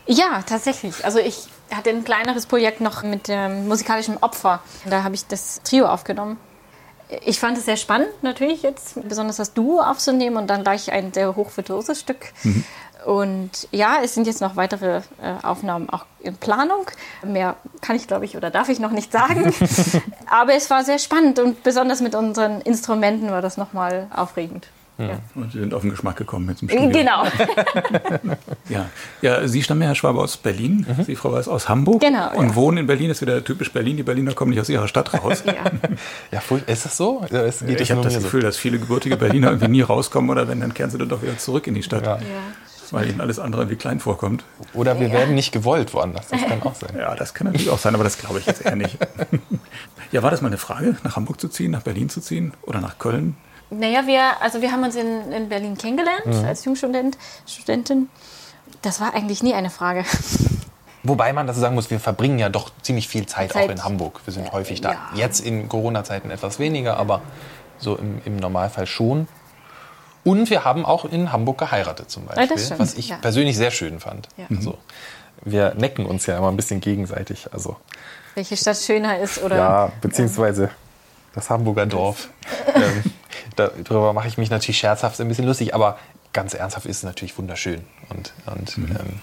Ja, tatsächlich. Also ich hatte ein kleineres Projekt noch mit dem musikalischen Opfer. Da habe ich das Trio aufgenommen. Ich fand es sehr spannend, natürlich jetzt besonders das Duo aufzunehmen und dann gleich ein sehr hochvirtuoses Stück. Mhm. Und ja, es sind jetzt noch weitere äh, Aufnahmen auch in Planung. Mehr kann ich, glaube ich, oder darf ich noch nicht sagen. Aber es war sehr spannend und besonders mit unseren Instrumenten war das nochmal aufregend. Ja. Und Sie sind auf den Geschmack gekommen mit dem Studium. Genau. ja. ja, Sie stammen ja, Herr Schwabe, aus Berlin. Mhm. Sie, Frau Weiß, aus Hamburg. Genau. Und ja. wohnen in Berlin. Das ist wieder typisch Berlin. Die Berliner kommen nicht aus ihrer Stadt raus. ja. ja, ist das so? ich habe das Gefühl, so? dass viele gebürtige Berliner irgendwie nie rauskommen oder wenn, dann kehren sie dann doch wieder zurück in die Stadt. Ja. Weil ihnen alles andere wie klein vorkommt. Oder wir werden nicht gewollt woanders. Das kann auch sein. Ja, das kann natürlich auch sein, aber das glaube ich jetzt eher nicht. ja, war das mal eine Frage, nach Hamburg zu ziehen, nach Berlin zu ziehen oder nach Köln? Naja, wir, also wir haben uns in, in Berlin kennengelernt mhm. als Jungstudent, Studentin. Das war eigentlich nie eine Frage. Wobei man das sagen muss, wir verbringen ja doch ziemlich viel Zeit, Zeit. auch in Hamburg. Wir sind ja, häufig da. Ja. Jetzt in Corona-Zeiten etwas weniger, aber so im, im, Normalfall schon. Und wir haben auch in Hamburg geheiratet zum Beispiel, ja, was ich persönlich sehr schön fand. Also, wir necken uns ja immer ein bisschen gegenseitig. Also, Welche Stadt schöner ist oder? Ja, beziehungsweise das Hamburger Dorf. ähm, darüber mache ich mich natürlich scherzhaft ein bisschen lustig, aber ganz ernsthaft ist es natürlich wunderschön. Und, und mhm. ähm,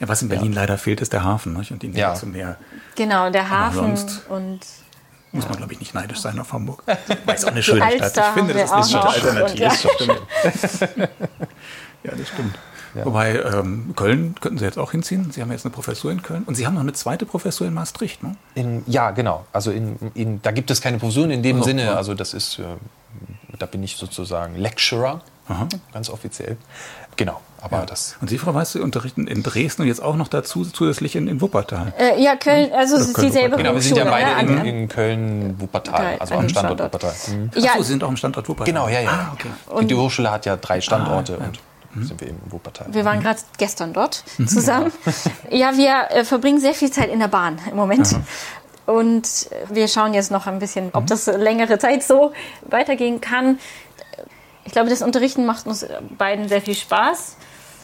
ja, was in Berlin ja. leider fehlt, ist der Hafen nicht? und die Nähe ja. zum Meer. Genau, der Hafen und muss man, glaube ich, nicht neidisch sein auf Hamburg. Weil es auch eine schöne Stadt. Ich finde, das ist schon eine Alternative. Ja. ja, das stimmt. Ja. Wobei, ähm, Köln könnten Sie jetzt auch hinziehen. Sie haben jetzt eine Professur in Köln und Sie haben noch eine zweite Professur in Maastricht, ne? In, ja, genau. Also in, in, da gibt es keine Professuren in dem also, Sinne. Also das ist, äh, da bin ich sozusagen Lecturer, Aha. ganz offiziell. Genau, aber ja. das. Und Sie, Frau Weiß, Sie unterrichten in Dresden und jetzt auch noch dazu zusätzlich in, in Wuppertal. Äh, ja, Köln, also es ist dieselbe Genau, wir sind ja beide in, in Köln, Wuppertal, also am Standort, Standort. Wuppertal. Mhm. Ja. Achso, Sie sind auch am Standort Wuppertal. Genau, ja, ja. Ah, okay. Und die Hochschule hat ja drei Standorte ah, ja. und mhm. sind wir eben in Wuppertal. Wir waren mhm. gerade gestern dort zusammen. ja, wir äh, verbringen sehr viel Zeit in der Bahn im Moment. Aha. Und wir schauen jetzt noch ein bisschen, ob mhm. das längere Zeit so weitergehen kann. Ich glaube, das Unterrichten macht uns beiden sehr viel Spaß.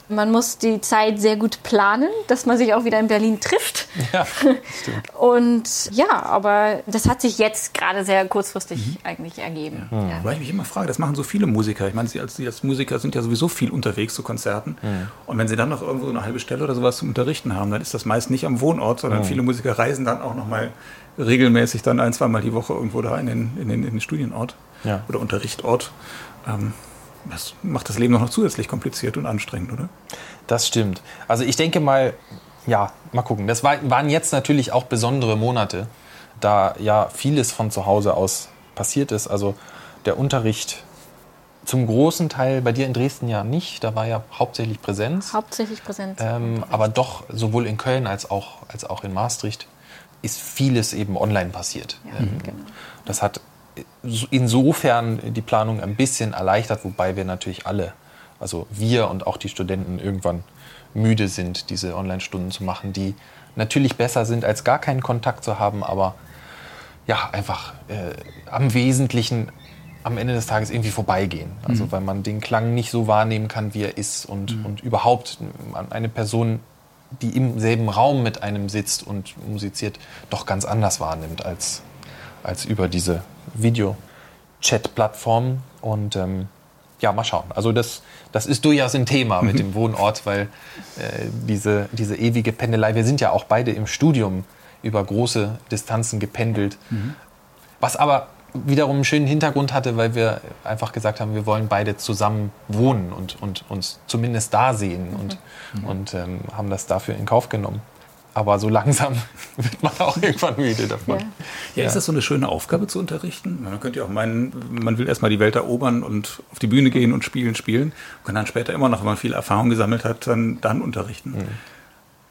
Man muss die Zeit sehr gut planen, dass man sich auch wieder in Berlin trifft. Ja, stimmt. Und ja, aber das hat sich jetzt gerade sehr kurzfristig mhm. eigentlich ergeben. Ja. Ja. Weil ich mich immer frage, das machen so viele Musiker. Ich meine, Sie als, Sie als Musiker sind ja sowieso viel unterwegs zu Konzerten. Mhm. Und wenn Sie dann noch irgendwo eine halbe Stelle oder sowas zum Unterrichten haben, dann ist das meist nicht am Wohnort, sondern mhm. viele Musiker reisen dann auch noch mal regelmäßig dann ein, zweimal die Woche irgendwo da in den, in den, in den Studienort oder Unterrichtort. Ähm, das macht das Leben noch zusätzlich kompliziert und anstrengend, oder? Das stimmt. Also ich denke mal, ja, mal gucken. Das war, waren jetzt natürlich auch besondere Monate, da ja vieles von zu Hause aus passiert ist. Also der Unterricht zum großen Teil bei dir in Dresden ja nicht. Da war ja hauptsächlich Präsenz. Hauptsächlich Präsenz. Ähm, aber doch sowohl in Köln als auch, als auch in Maastricht ist vieles eben online passiert. Ja, ähm, genau. Das hat insofern die Planung ein bisschen erleichtert, wobei wir natürlich alle, also wir und auch die Studenten irgendwann müde sind, diese Online-Stunden zu machen, die natürlich besser sind, als gar keinen Kontakt zu haben, aber ja, einfach äh, am Wesentlichen am Ende des Tages irgendwie vorbeigehen. Also mhm. weil man den Klang nicht so wahrnehmen kann, wie er ist und, mhm. und überhaupt eine Person, die im selben Raum mit einem sitzt und musiziert, doch ganz anders wahrnimmt als, als über diese Video-Chat-Plattformen. Und ähm, ja, mal schauen. Also das, das ist durchaus ein Thema mit dem Wohnort, weil äh, diese, diese ewige Pendelei, wir sind ja auch beide im Studium über große Distanzen gependelt. Mhm. Was aber wiederum einen schönen Hintergrund hatte, weil wir einfach gesagt haben, wir wollen beide zusammen wohnen und, und uns zumindest da sehen und, mhm. und ähm, haben das dafür in Kauf genommen. Aber so langsam wird man auch irgendwann müde davon. Ja. ja, ist das so eine schöne Aufgabe zu unterrichten? Man könnte ja auch meinen, man will erstmal die Welt erobern und auf die Bühne gehen und spielen, spielen. Und kann dann später immer noch, wenn man viel Erfahrung gesammelt hat, dann, dann unterrichten. Mhm.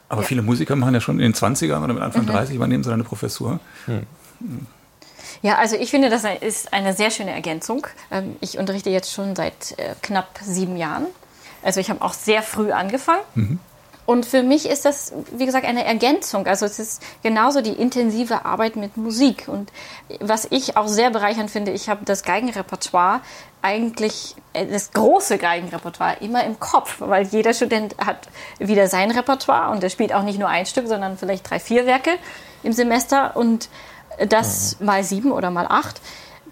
Aber ja. viele Musiker machen ja schon in den 20ern oder mit Anfang mhm. 30 übernehmen sie eine Professur. Mhm. Ja, also ich finde, das ist eine sehr schöne Ergänzung. Ähm, ich unterrichte jetzt schon seit äh, knapp sieben Jahren. Also ich habe auch sehr früh angefangen. Und für mich ist das, wie gesagt, eine Ergänzung. Also es ist genauso die intensive Arbeit mit Musik. Und was ich auch sehr bereichernd finde, ich habe das Geigenrepertoire eigentlich, äh, das große Geigenrepertoire immer im Kopf, weil jeder Student hat wieder sein Repertoire und er spielt auch nicht nur ein Stück, sondern vielleicht drei, vier Werke im Semester und das mhm. mal sieben oder mal acht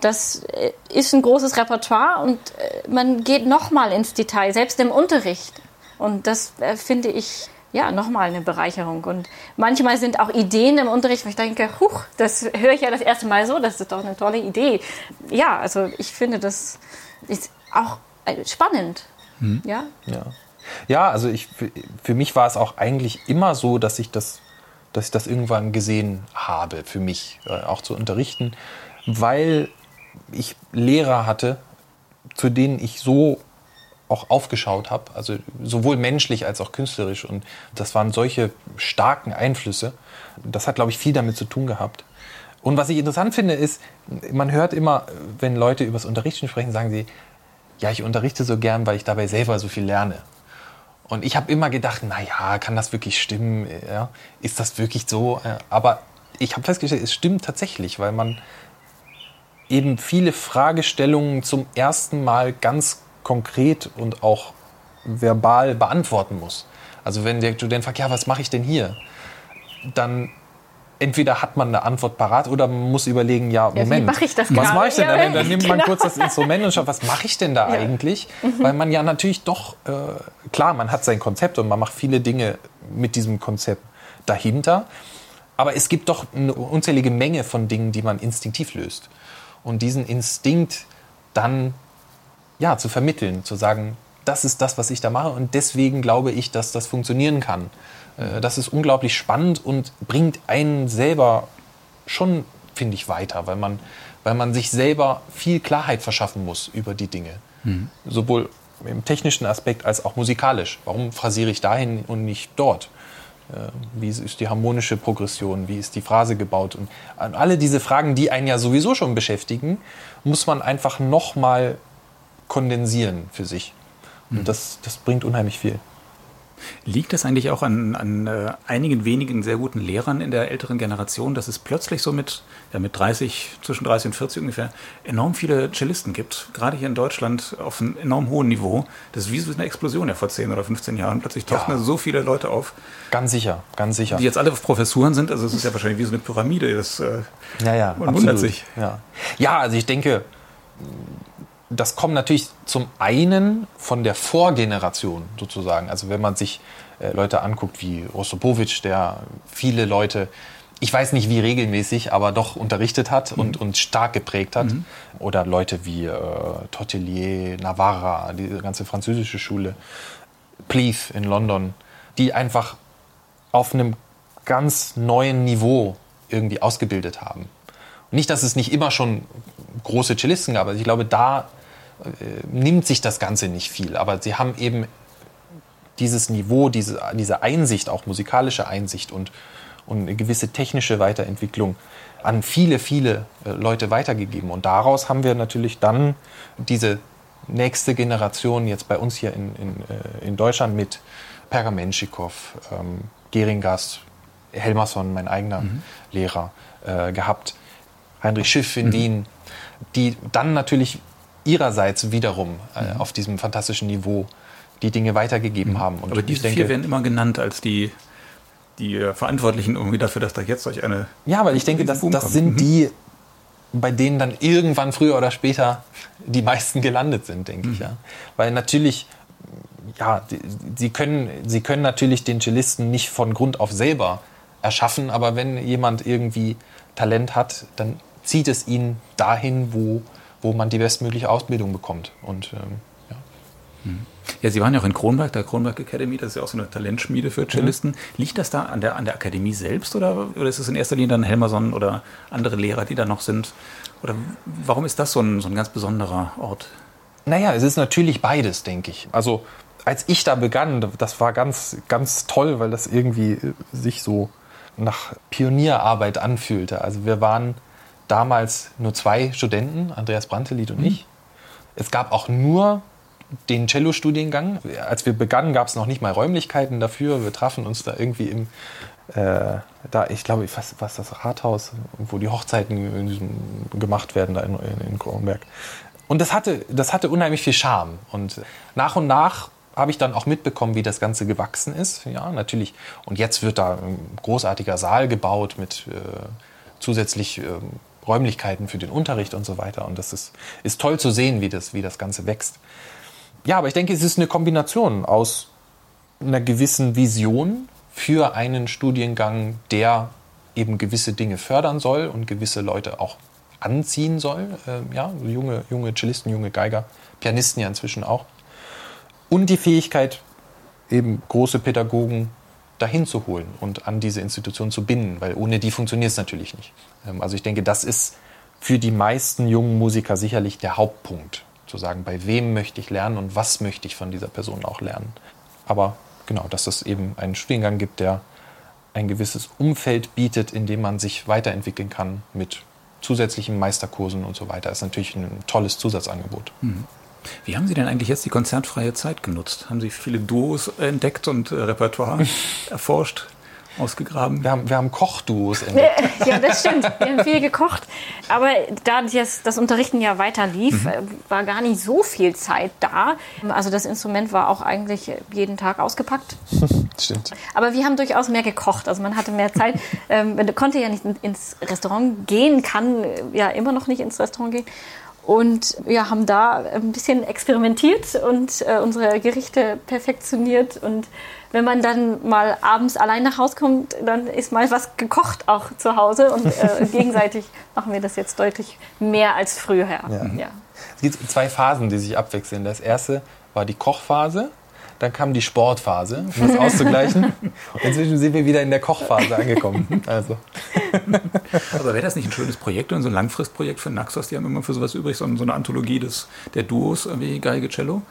das äh, ist ein großes Repertoire und äh, man geht nochmal ins Detail, selbst im Unterricht. Und das äh, finde ich ja nochmal eine Bereicherung. Und manchmal sind auch Ideen im Unterricht, wo ich denke, huch, das höre ich ja das erste Mal so, das ist doch eine tolle Idee. Ja, also ich finde, das ist auch äh, spannend. Hm. Ja? ja. Ja, also ich, für mich war es auch eigentlich immer so, dass ich das, dass ich das irgendwann gesehen habe, für mich äh, auch zu unterrichten, weil ich Lehrer hatte, zu denen ich so auch aufgeschaut habe, also sowohl menschlich als auch künstlerisch. Und das waren solche starken Einflüsse. Das hat, glaube ich, viel damit zu tun gehabt. Und was ich interessant finde, ist, man hört immer, wenn Leute über das Unterrichten sprechen, sagen sie, ja, ich unterrichte so gern, weil ich dabei selber so viel lerne. Und ich habe immer gedacht, na ja, kann das wirklich stimmen? Ja, ist das wirklich so? Aber ich habe festgestellt, es stimmt tatsächlich, weil man eben viele Fragestellungen zum ersten Mal ganz konkret und auch verbal beantworten muss. Also wenn der Student fragt, ja, was mache ich denn hier? Dann entweder hat man eine Antwort parat oder man muss überlegen, ja, Moment, ja, mach ich das was mache ich denn? Ja, dann, dann nimmt man genau. kurz das Instrument und schaut, was mache ich denn da ja. eigentlich? Mhm. Weil man ja natürlich doch, äh, klar, man hat sein Konzept und man macht viele Dinge mit diesem Konzept dahinter. Aber es gibt doch eine unzählige Menge von Dingen, die man instinktiv löst. Und diesen Instinkt dann ja, zu vermitteln, zu sagen, das ist das, was ich da mache und deswegen glaube ich, dass das funktionieren kann. Äh, das ist unglaublich spannend und bringt einen selber schon, finde ich, weiter, weil man, weil man sich selber viel Klarheit verschaffen muss über die Dinge. Mhm. Sowohl im technischen Aspekt als auch musikalisch. Warum phrasiere ich dahin und nicht dort? Äh, wie ist die harmonische Progression? Wie ist die Phrase gebaut? Und alle diese Fragen, die einen ja sowieso schon beschäftigen, muss man einfach nochmal kondensieren für sich. Und mhm. das, das bringt unheimlich viel. Liegt das eigentlich auch an, an äh, einigen wenigen sehr guten Lehrern in der älteren Generation, dass es plötzlich so mit, ja, mit 30, zwischen 30 und 40 ungefähr, enorm viele Cellisten gibt, gerade hier in Deutschland auf einem enorm hohen Niveau. Das ist wie so eine Explosion ja vor 10 oder 15 Jahren. Plötzlich tauchen ja. da so viele Leute auf. Ganz sicher, ganz sicher. Die jetzt alle Professuren sind, also es ist ja wahrscheinlich wie so eine Pyramide. Das, äh, ja, ja, man absolut. wundert sich. Ja. ja, also ich denke, das kommt natürlich zum einen von der Vorgeneration sozusagen. Also wenn man sich äh, Leute anguckt wie Rostropowitsch, der viele Leute, ich weiß nicht wie regelmäßig, aber doch unterrichtet hat mhm. und, und stark geprägt hat. Mhm. Oder Leute wie äh, Tortelier, Navarra, diese ganze französische Schule, Pleath in London, die einfach auf einem ganz neuen Niveau irgendwie ausgebildet haben. Nicht, dass es nicht immer schon große Cellisten gab, aber ich glaube, da nimmt sich das Ganze nicht viel. Aber sie haben eben dieses Niveau, diese, diese Einsicht, auch musikalische Einsicht und, und eine gewisse technische Weiterentwicklung an viele, viele äh, Leute weitergegeben. Und daraus haben wir natürlich dann diese nächste Generation jetzt bei uns hier in, in, äh, in Deutschland mit Pergamenschikow, ähm, Geringas, Helmerson, mein eigener mhm. Lehrer, äh, gehabt, Heinrich Schiff in mhm. Wien, die dann natürlich ihrerseits wiederum äh, mhm. auf diesem fantastischen Niveau die Dinge weitergegeben mhm. haben. Und Aber diese denke, vier werden immer genannt als die, die äh, Verantwortlichen irgendwie dafür, dass da jetzt solch eine. Ja, weil ich denke, das, das sind mhm. die, bei denen dann irgendwann früher oder später die meisten gelandet sind, denke mhm. ich. Ja. Weil natürlich, ja, die, sie, können, sie können natürlich den Cellisten nicht von Grund auf selber erschaffen, aber wenn jemand irgendwie Talent hat, dann zieht es ihn dahin, wo wo man die bestmögliche Ausbildung bekommt. Und, ähm, ja. Mhm. Ja, Sie waren ja auch in Kronberg, der Kronberg Academy, das ist ja auch so eine Talentschmiede für Cellisten. Mhm. Liegt das da an der, an der Akademie selbst oder, oder ist es in erster Linie dann Helmerson oder andere Lehrer, die da noch sind? Oder warum ist das so ein, so ein ganz besonderer Ort? Naja, es ist natürlich beides, denke ich. Also als ich da begann, das war ganz, ganz toll, weil das irgendwie sich so nach Pionierarbeit anfühlte. Also wir waren damals nur zwei Studenten, Andreas Brantelied und mhm. ich. Es gab auch nur den Cello-Studiengang. Als wir begannen, gab es noch nicht mal Räumlichkeiten dafür. Wir trafen uns da irgendwie im, äh, da, ich glaube, was, das Rathaus, wo die Hochzeiten gemacht werden, da in, in, in Kronberg. Und das hatte, das hatte unheimlich viel Charme. Und nach und nach habe ich dann auch mitbekommen, wie das Ganze gewachsen ist. Ja, natürlich. Und jetzt wird da ein großartiger Saal gebaut mit äh, zusätzlich äh, Räumlichkeiten für den Unterricht und so weiter. Und das ist, ist toll zu sehen, wie das, wie das Ganze wächst. Ja, aber ich denke, es ist eine Kombination aus einer gewissen Vision für einen Studiengang, der eben gewisse Dinge fördern soll und gewisse Leute auch anziehen soll. Äh, ja, junge, junge Cellisten, junge Geiger, Pianisten ja inzwischen auch. Und die Fähigkeit, eben große Pädagogen dahin zu holen und an diese Institution zu binden, weil ohne die funktioniert es natürlich nicht. Ähm, also ich denke, das ist für die meisten jungen Musiker sicherlich der Hauptpunkt, zu sagen, bei wem möchte ich lernen und was möchte ich von dieser Person auch lernen. Aber genau, dass es eben einen Studiengang gibt, der ein gewisses Umfeld bietet, in dem man sich weiterentwickeln kann mit zusätzlichen Meisterkursen und so weiter, ist natürlich ein tolles Zusatzangebot. Mhm. Wie haben Sie denn eigentlich jetzt die konzertfreie Zeit genutzt? Haben Sie viele Duos entdeckt und äh, Repertoire erforscht? ausgegraben? Wir haben, wir haben Kochduos entdeckt. ja, das stimmt. Wir haben viel gekocht. Aber da das, das Unterrichten ja weiter lief, mhm. Äh, war gar nicht so viel Zeit da. Also das Instrument war auch eigentlich jeden Tag ausgepackt. stimmt. Aber wir haben durchaus mehr gekocht. Also man hatte mehr Zeit. ähm, man konnte ja nicht ins Restaurant gehen, kann ja immer noch nicht ins Restaurant gehen und ja, haben da ein bisschen experimentiert und äh, unsere Gerichte perfektioniert. Und wenn man dann mal abends allein nach Hause kommt, dann ist mal was gekocht auch zu Hause. Und äh, gegenseitig machen wir das jetzt deutlich mehr als früher. Ja. Ja. Es gibt zwei Phasen, die sich abwechseln. Das erste war die Kochphase dann kam die Sportphase, um das auszugleichen. Und inzwischen sind wir wieder in der Kochphase angekommen. Also. Aber wäre das nicht ein schönes Projekt und so ein Langfristprojekt für Naxos? Die haben immer für sowas übrig, so eine Anthologie des, der Duos wie Geige Cello.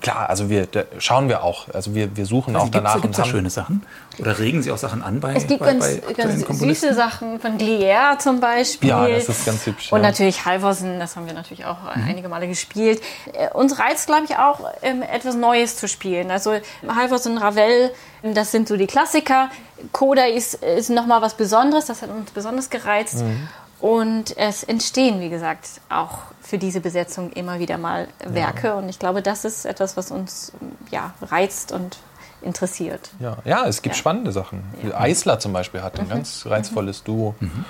Klar, also wir schauen wir auch. Also wir, wir suchen also auch danach. Gibt es da schöne Sachen? Oder regen Sie auch Sachen an bei Es gibt bei, ganz, bei ganz süße Sachen von Glier zum Beispiel. Ja, das ist ganz hübsch. Und ja. natürlich Halvorsen, das haben wir natürlich auch mhm. einige Male gespielt. Äh, uns reizt, glaube ich, auch ähm, etwas Neues zu spielen. Also Halvorsen, Ravel, das sind so die Klassiker. Coda ist, ist nochmal was Besonderes, das hat uns besonders gereizt. Mhm. Und es entstehen, wie gesagt, auch für diese Besetzung immer wieder mal Werke. Ja. Und ich glaube, das ist etwas, was uns ja, reizt und interessiert. Ja, ja es gibt ja. spannende Sachen. Ja. Eisler zum Beispiel hat ein mhm. ganz reizvolles Duo. Mhm.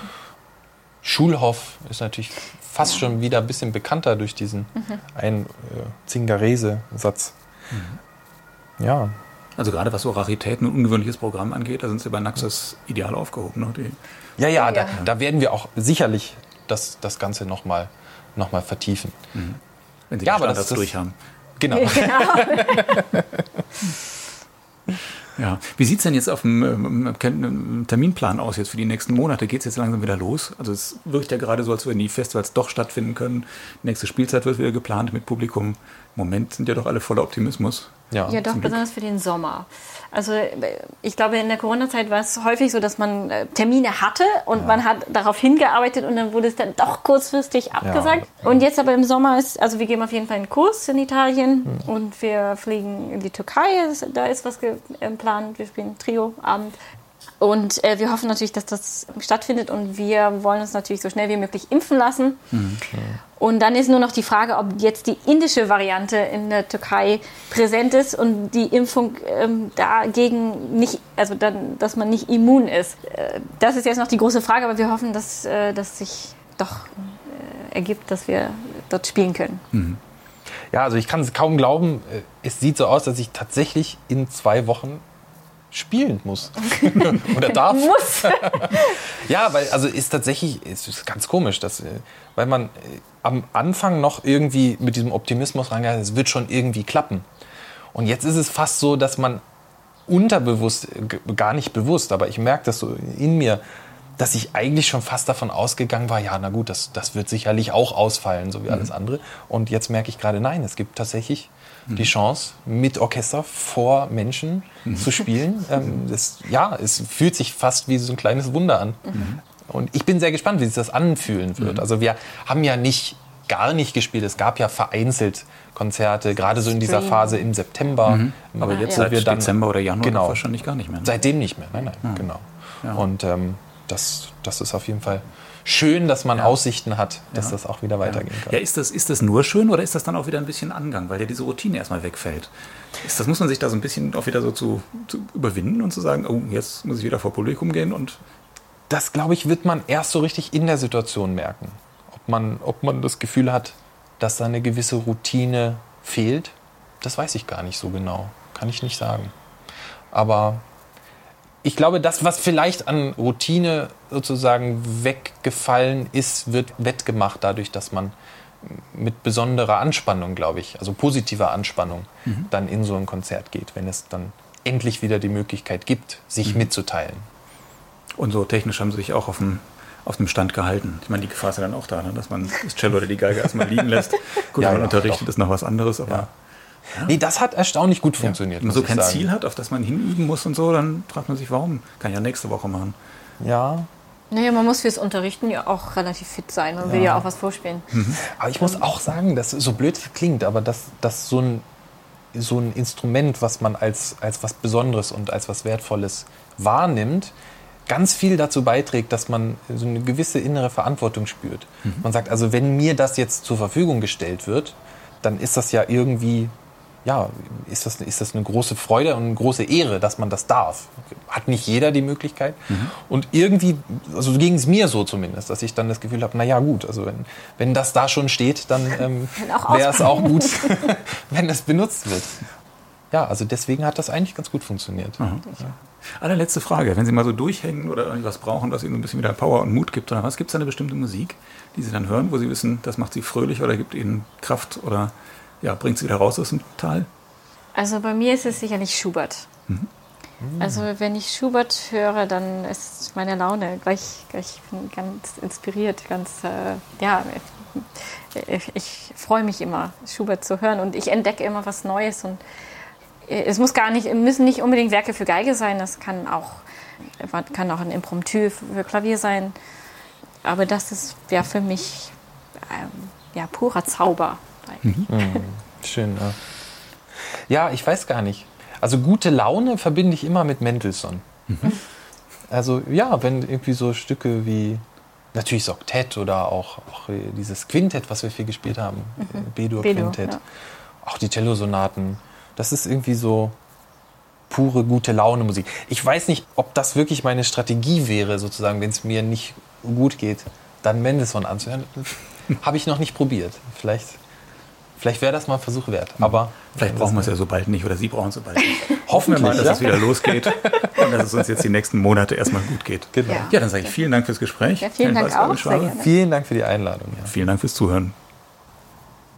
Schulhoff ist natürlich fast schon wieder ein bisschen bekannter durch diesen mhm. ein äh, Zingarese-Satz. Mhm. Ja. Also gerade was so Raritäten und ungewöhnliches Programm angeht, da sind sie bei Naxos ideal aufgehoben. Ne? Die ja, ja, da, da, werden wir auch sicherlich das, das Ganze nochmal noch mal vertiefen. Mhm. Wenn Sie ja, die Standards das, durch haben. Genau. genau. ja. Wie sieht es denn jetzt auf dem ähm, Terminplan aus jetzt für die nächsten Monate? Geht es jetzt langsam wieder los? Also es wirkt ja gerade so, als wenn die Festivals doch stattfinden können. Die nächste Spielzeit wird wieder geplant mit Publikum. Im Moment sind ja doch alle voller Optimismus. Ja, ja doch, besonders für den Sommer. Also ich glaube, in der Corona-Zeit war es häufig so, dass man äh, Termine hatte und ja. man hat darauf hingearbeitet und dann wurde es dann doch kurzfristig abgesagt. Ja. Und jetzt aber im Sommer ist, also wir geben auf jeden Fall einen Kurs in Italien mhm. und wir fliegen in die Türkei, da ist was geplant, wir spielen Trio-Abend. Und äh, wir hoffen natürlich, dass das stattfindet und wir wollen uns natürlich so schnell wie möglich impfen lassen. Mhm. Und dann ist nur noch die Frage, ob jetzt die indische Variante in der Türkei präsent ist und die Impfung ähm, dagegen nicht, also dann, dass man nicht immun ist. Äh, das ist jetzt noch die große Frage, aber wir hoffen, dass äh, das sich doch äh, ergibt, dass wir dort spielen können. Mhm. Ja, also ich kann es kaum glauben. Äh, es sieht so aus, dass ich tatsächlich in zwei Wochen spielen muss. Oder darf. Muss. ja, weil, also ist tatsächlich, ist, ist ganz komisch, dass, äh, weil man äh, am Anfang noch irgendwie mit diesem Optimismus rangeht, es wird schon irgendwie klappen. Und jetzt ist es fast so, dass man unterbewusst, gar nicht bewusst, aber ich merke das so in mir, dass ich eigentlich schon fast davon ausgegangen war, ja, na gut, das, das wird sicherlich auch ausfallen, so wie mhm. alles andere. Und jetzt merke ich gerade, nein, es gibt tatsächlich mhm. die Chance, mit Orchester vor Menschen mhm. zu spielen. Ähm, das, ja, es fühlt sich fast wie so ein kleines Wunder an. Und ich bin sehr gespannt, wie sich das anfühlen wird. Mhm. Also wir haben ja nicht gar nicht gespielt. Es gab ja vereinzelt Konzerte, gerade so in dieser Phase im September. Mhm. Aber jetzt ja. seit wir dann, Dezember oder Januar genau, wahrscheinlich gar nicht mehr. Ne? Seitdem nicht mehr, nein, nein, ja. genau. Ja. Und ähm, das, das ist auf jeden Fall schön, dass man Aussichten hat, dass das auch wieder weitergehen kann. Ja, ist das, ist das nur schön oder ist das dann auch wieder ein bisschen Angang, weil ja diese Routine erstmal wegfällt? Ist das muss man sich da so ein bisschen auch wieder so zu, zu überwinden und zu sagen, oh, jetzt muss ich wieder vor Publikum gehen und das, glaube ich, wird man erst so richtig in der Situation merken man, ob man das Gefühl hat, dass da eine gewisse Routine fehlt, das weiß ich gar nicht so genau. Kann ich nicht sagen. Aber ich glaube, das, was vielleicht an Routine sozusagen weggefallen ist, wird wettgemacht dadurch, dass man mit besonderer Anspannung, glaube ich, also positiver Anspannung, mhm. dann in so ein Konzert geht, wenn es dann endlich wieder die Möglichkeit gibt, sich mhm. mitzuteilen. Und so technisch haben Sie sich auch auf dem auf dem Stand gehalten. Ich meine, die Gefahr ist ja dann auch da, ne? dass man das Cello oder die Geige erstmal liegen lässt. Gut, ja, man ja, unterrichtet, doch. ist noch was anderes, aber. Ja. Ja. Nee, das hat erstaunlich gut funktioniert. Wenn man so kein sagen. Ziel hat, auf das man hinüben muss und so, dann fragt man sich, warum? Kann ich ja nächste Woche machen. Ja. Naja, man muss fürs Unterrichten ja auch relativ fit sein und will ja auch was vorspielen. Mhm. Aber ich muss auch sagen, dass so blöd klingt, aber dass, dass so, ein, so ein Instrument, was man als, als was Besonderes und als was Wertvolles wahrnimmt, ganz viel dazu beiträgt, dass man so eine gewisse innere Verantwortung spürt. Mhm. Man sagt, also wenn mir das jetzt zur Verfügung gestellt wird, dann ist das ja irgendwie, ja, ist das, ist das eine große Freude und eine große Ehre, dass man das darf. Hat nicht jeder die Möglichkeit. Mhm. Und irgendwie, also ging es mir so zumindest, dass ich dann das Gefühl habe, naja gut, also wenn, wenn das da schon steht, dann ähm, wäre es auch gut, wenn es benutzt wird. Ja, also deswegen hat das eigentlich ganz gut funktioniert. Mhm. Ja. Allerletzte Frage. Wenn Sie mal so durchhängen oder irgendwas brauchen, was Ihnen ein bisschen wieder Power und Mut gibt oder was, gibt es da eine bestimmte Musik, die Sie dann hören, wo Sie wissen, das macht Sie fröhlich oder gibt Ihnen Kraft oder ja, bringt Sie wieder raus aus dem Tal? Also bei mir ist es sicherlich Schubert. Mhm. Also wenn ich Schubert höre, dann ist meine Laune gleich, gleich ganz inspiriert, ganz, äh, ja, ich, ich freue mich immer, Schubert zu hören und ich entdecke immer was Neues und es muss gar nicht, müssen nicht unbedingt Werke für Geige sein, das kann auch, kann auch ein Impromptu für Klavier sein. Aber das ist ja für mich ähm, ja, purer Zauber. Mhm. Mhm. Schön, ja. Ja, ich weiß gar nicht. Also gute Laune verbinde ich immer mit Mendelssohn. Mhm. Also ja, wenn irgendwie so Stücke wie natürlich das Oktett oder auch, auch dieses Quintett, was wir viel gespielt haben, mhm. B-Dur-Quintett, ja. auch die Cellosonaten, das ist irgendwie so pure gute Laune Musik. Ich weiß nicht, ob das wirklich meine Strategie wäre, sozusagen, wenn es mir nicht gut geht, dann Mendelssohn anzuhören. Habe ich noch nicht probiert. Vielleicht, vielleicht wäre das mal ein Versuch wert. Hm. Aber vielleicht brauchen wir es ja so bald nicht oder Sie brauchen es so bald nicht. Hoffen wir mal, dass ja? es wieder losgeht und dass es uns jetzt die nächsten Monate erstmal gut geht. Genau. Ja, dann sage ich vielen Dank fürs Gespräch. Ja, vielen Dank auch. Vielen Dank für die Einladung. Ja. Vielen Dank fürs Zuhören.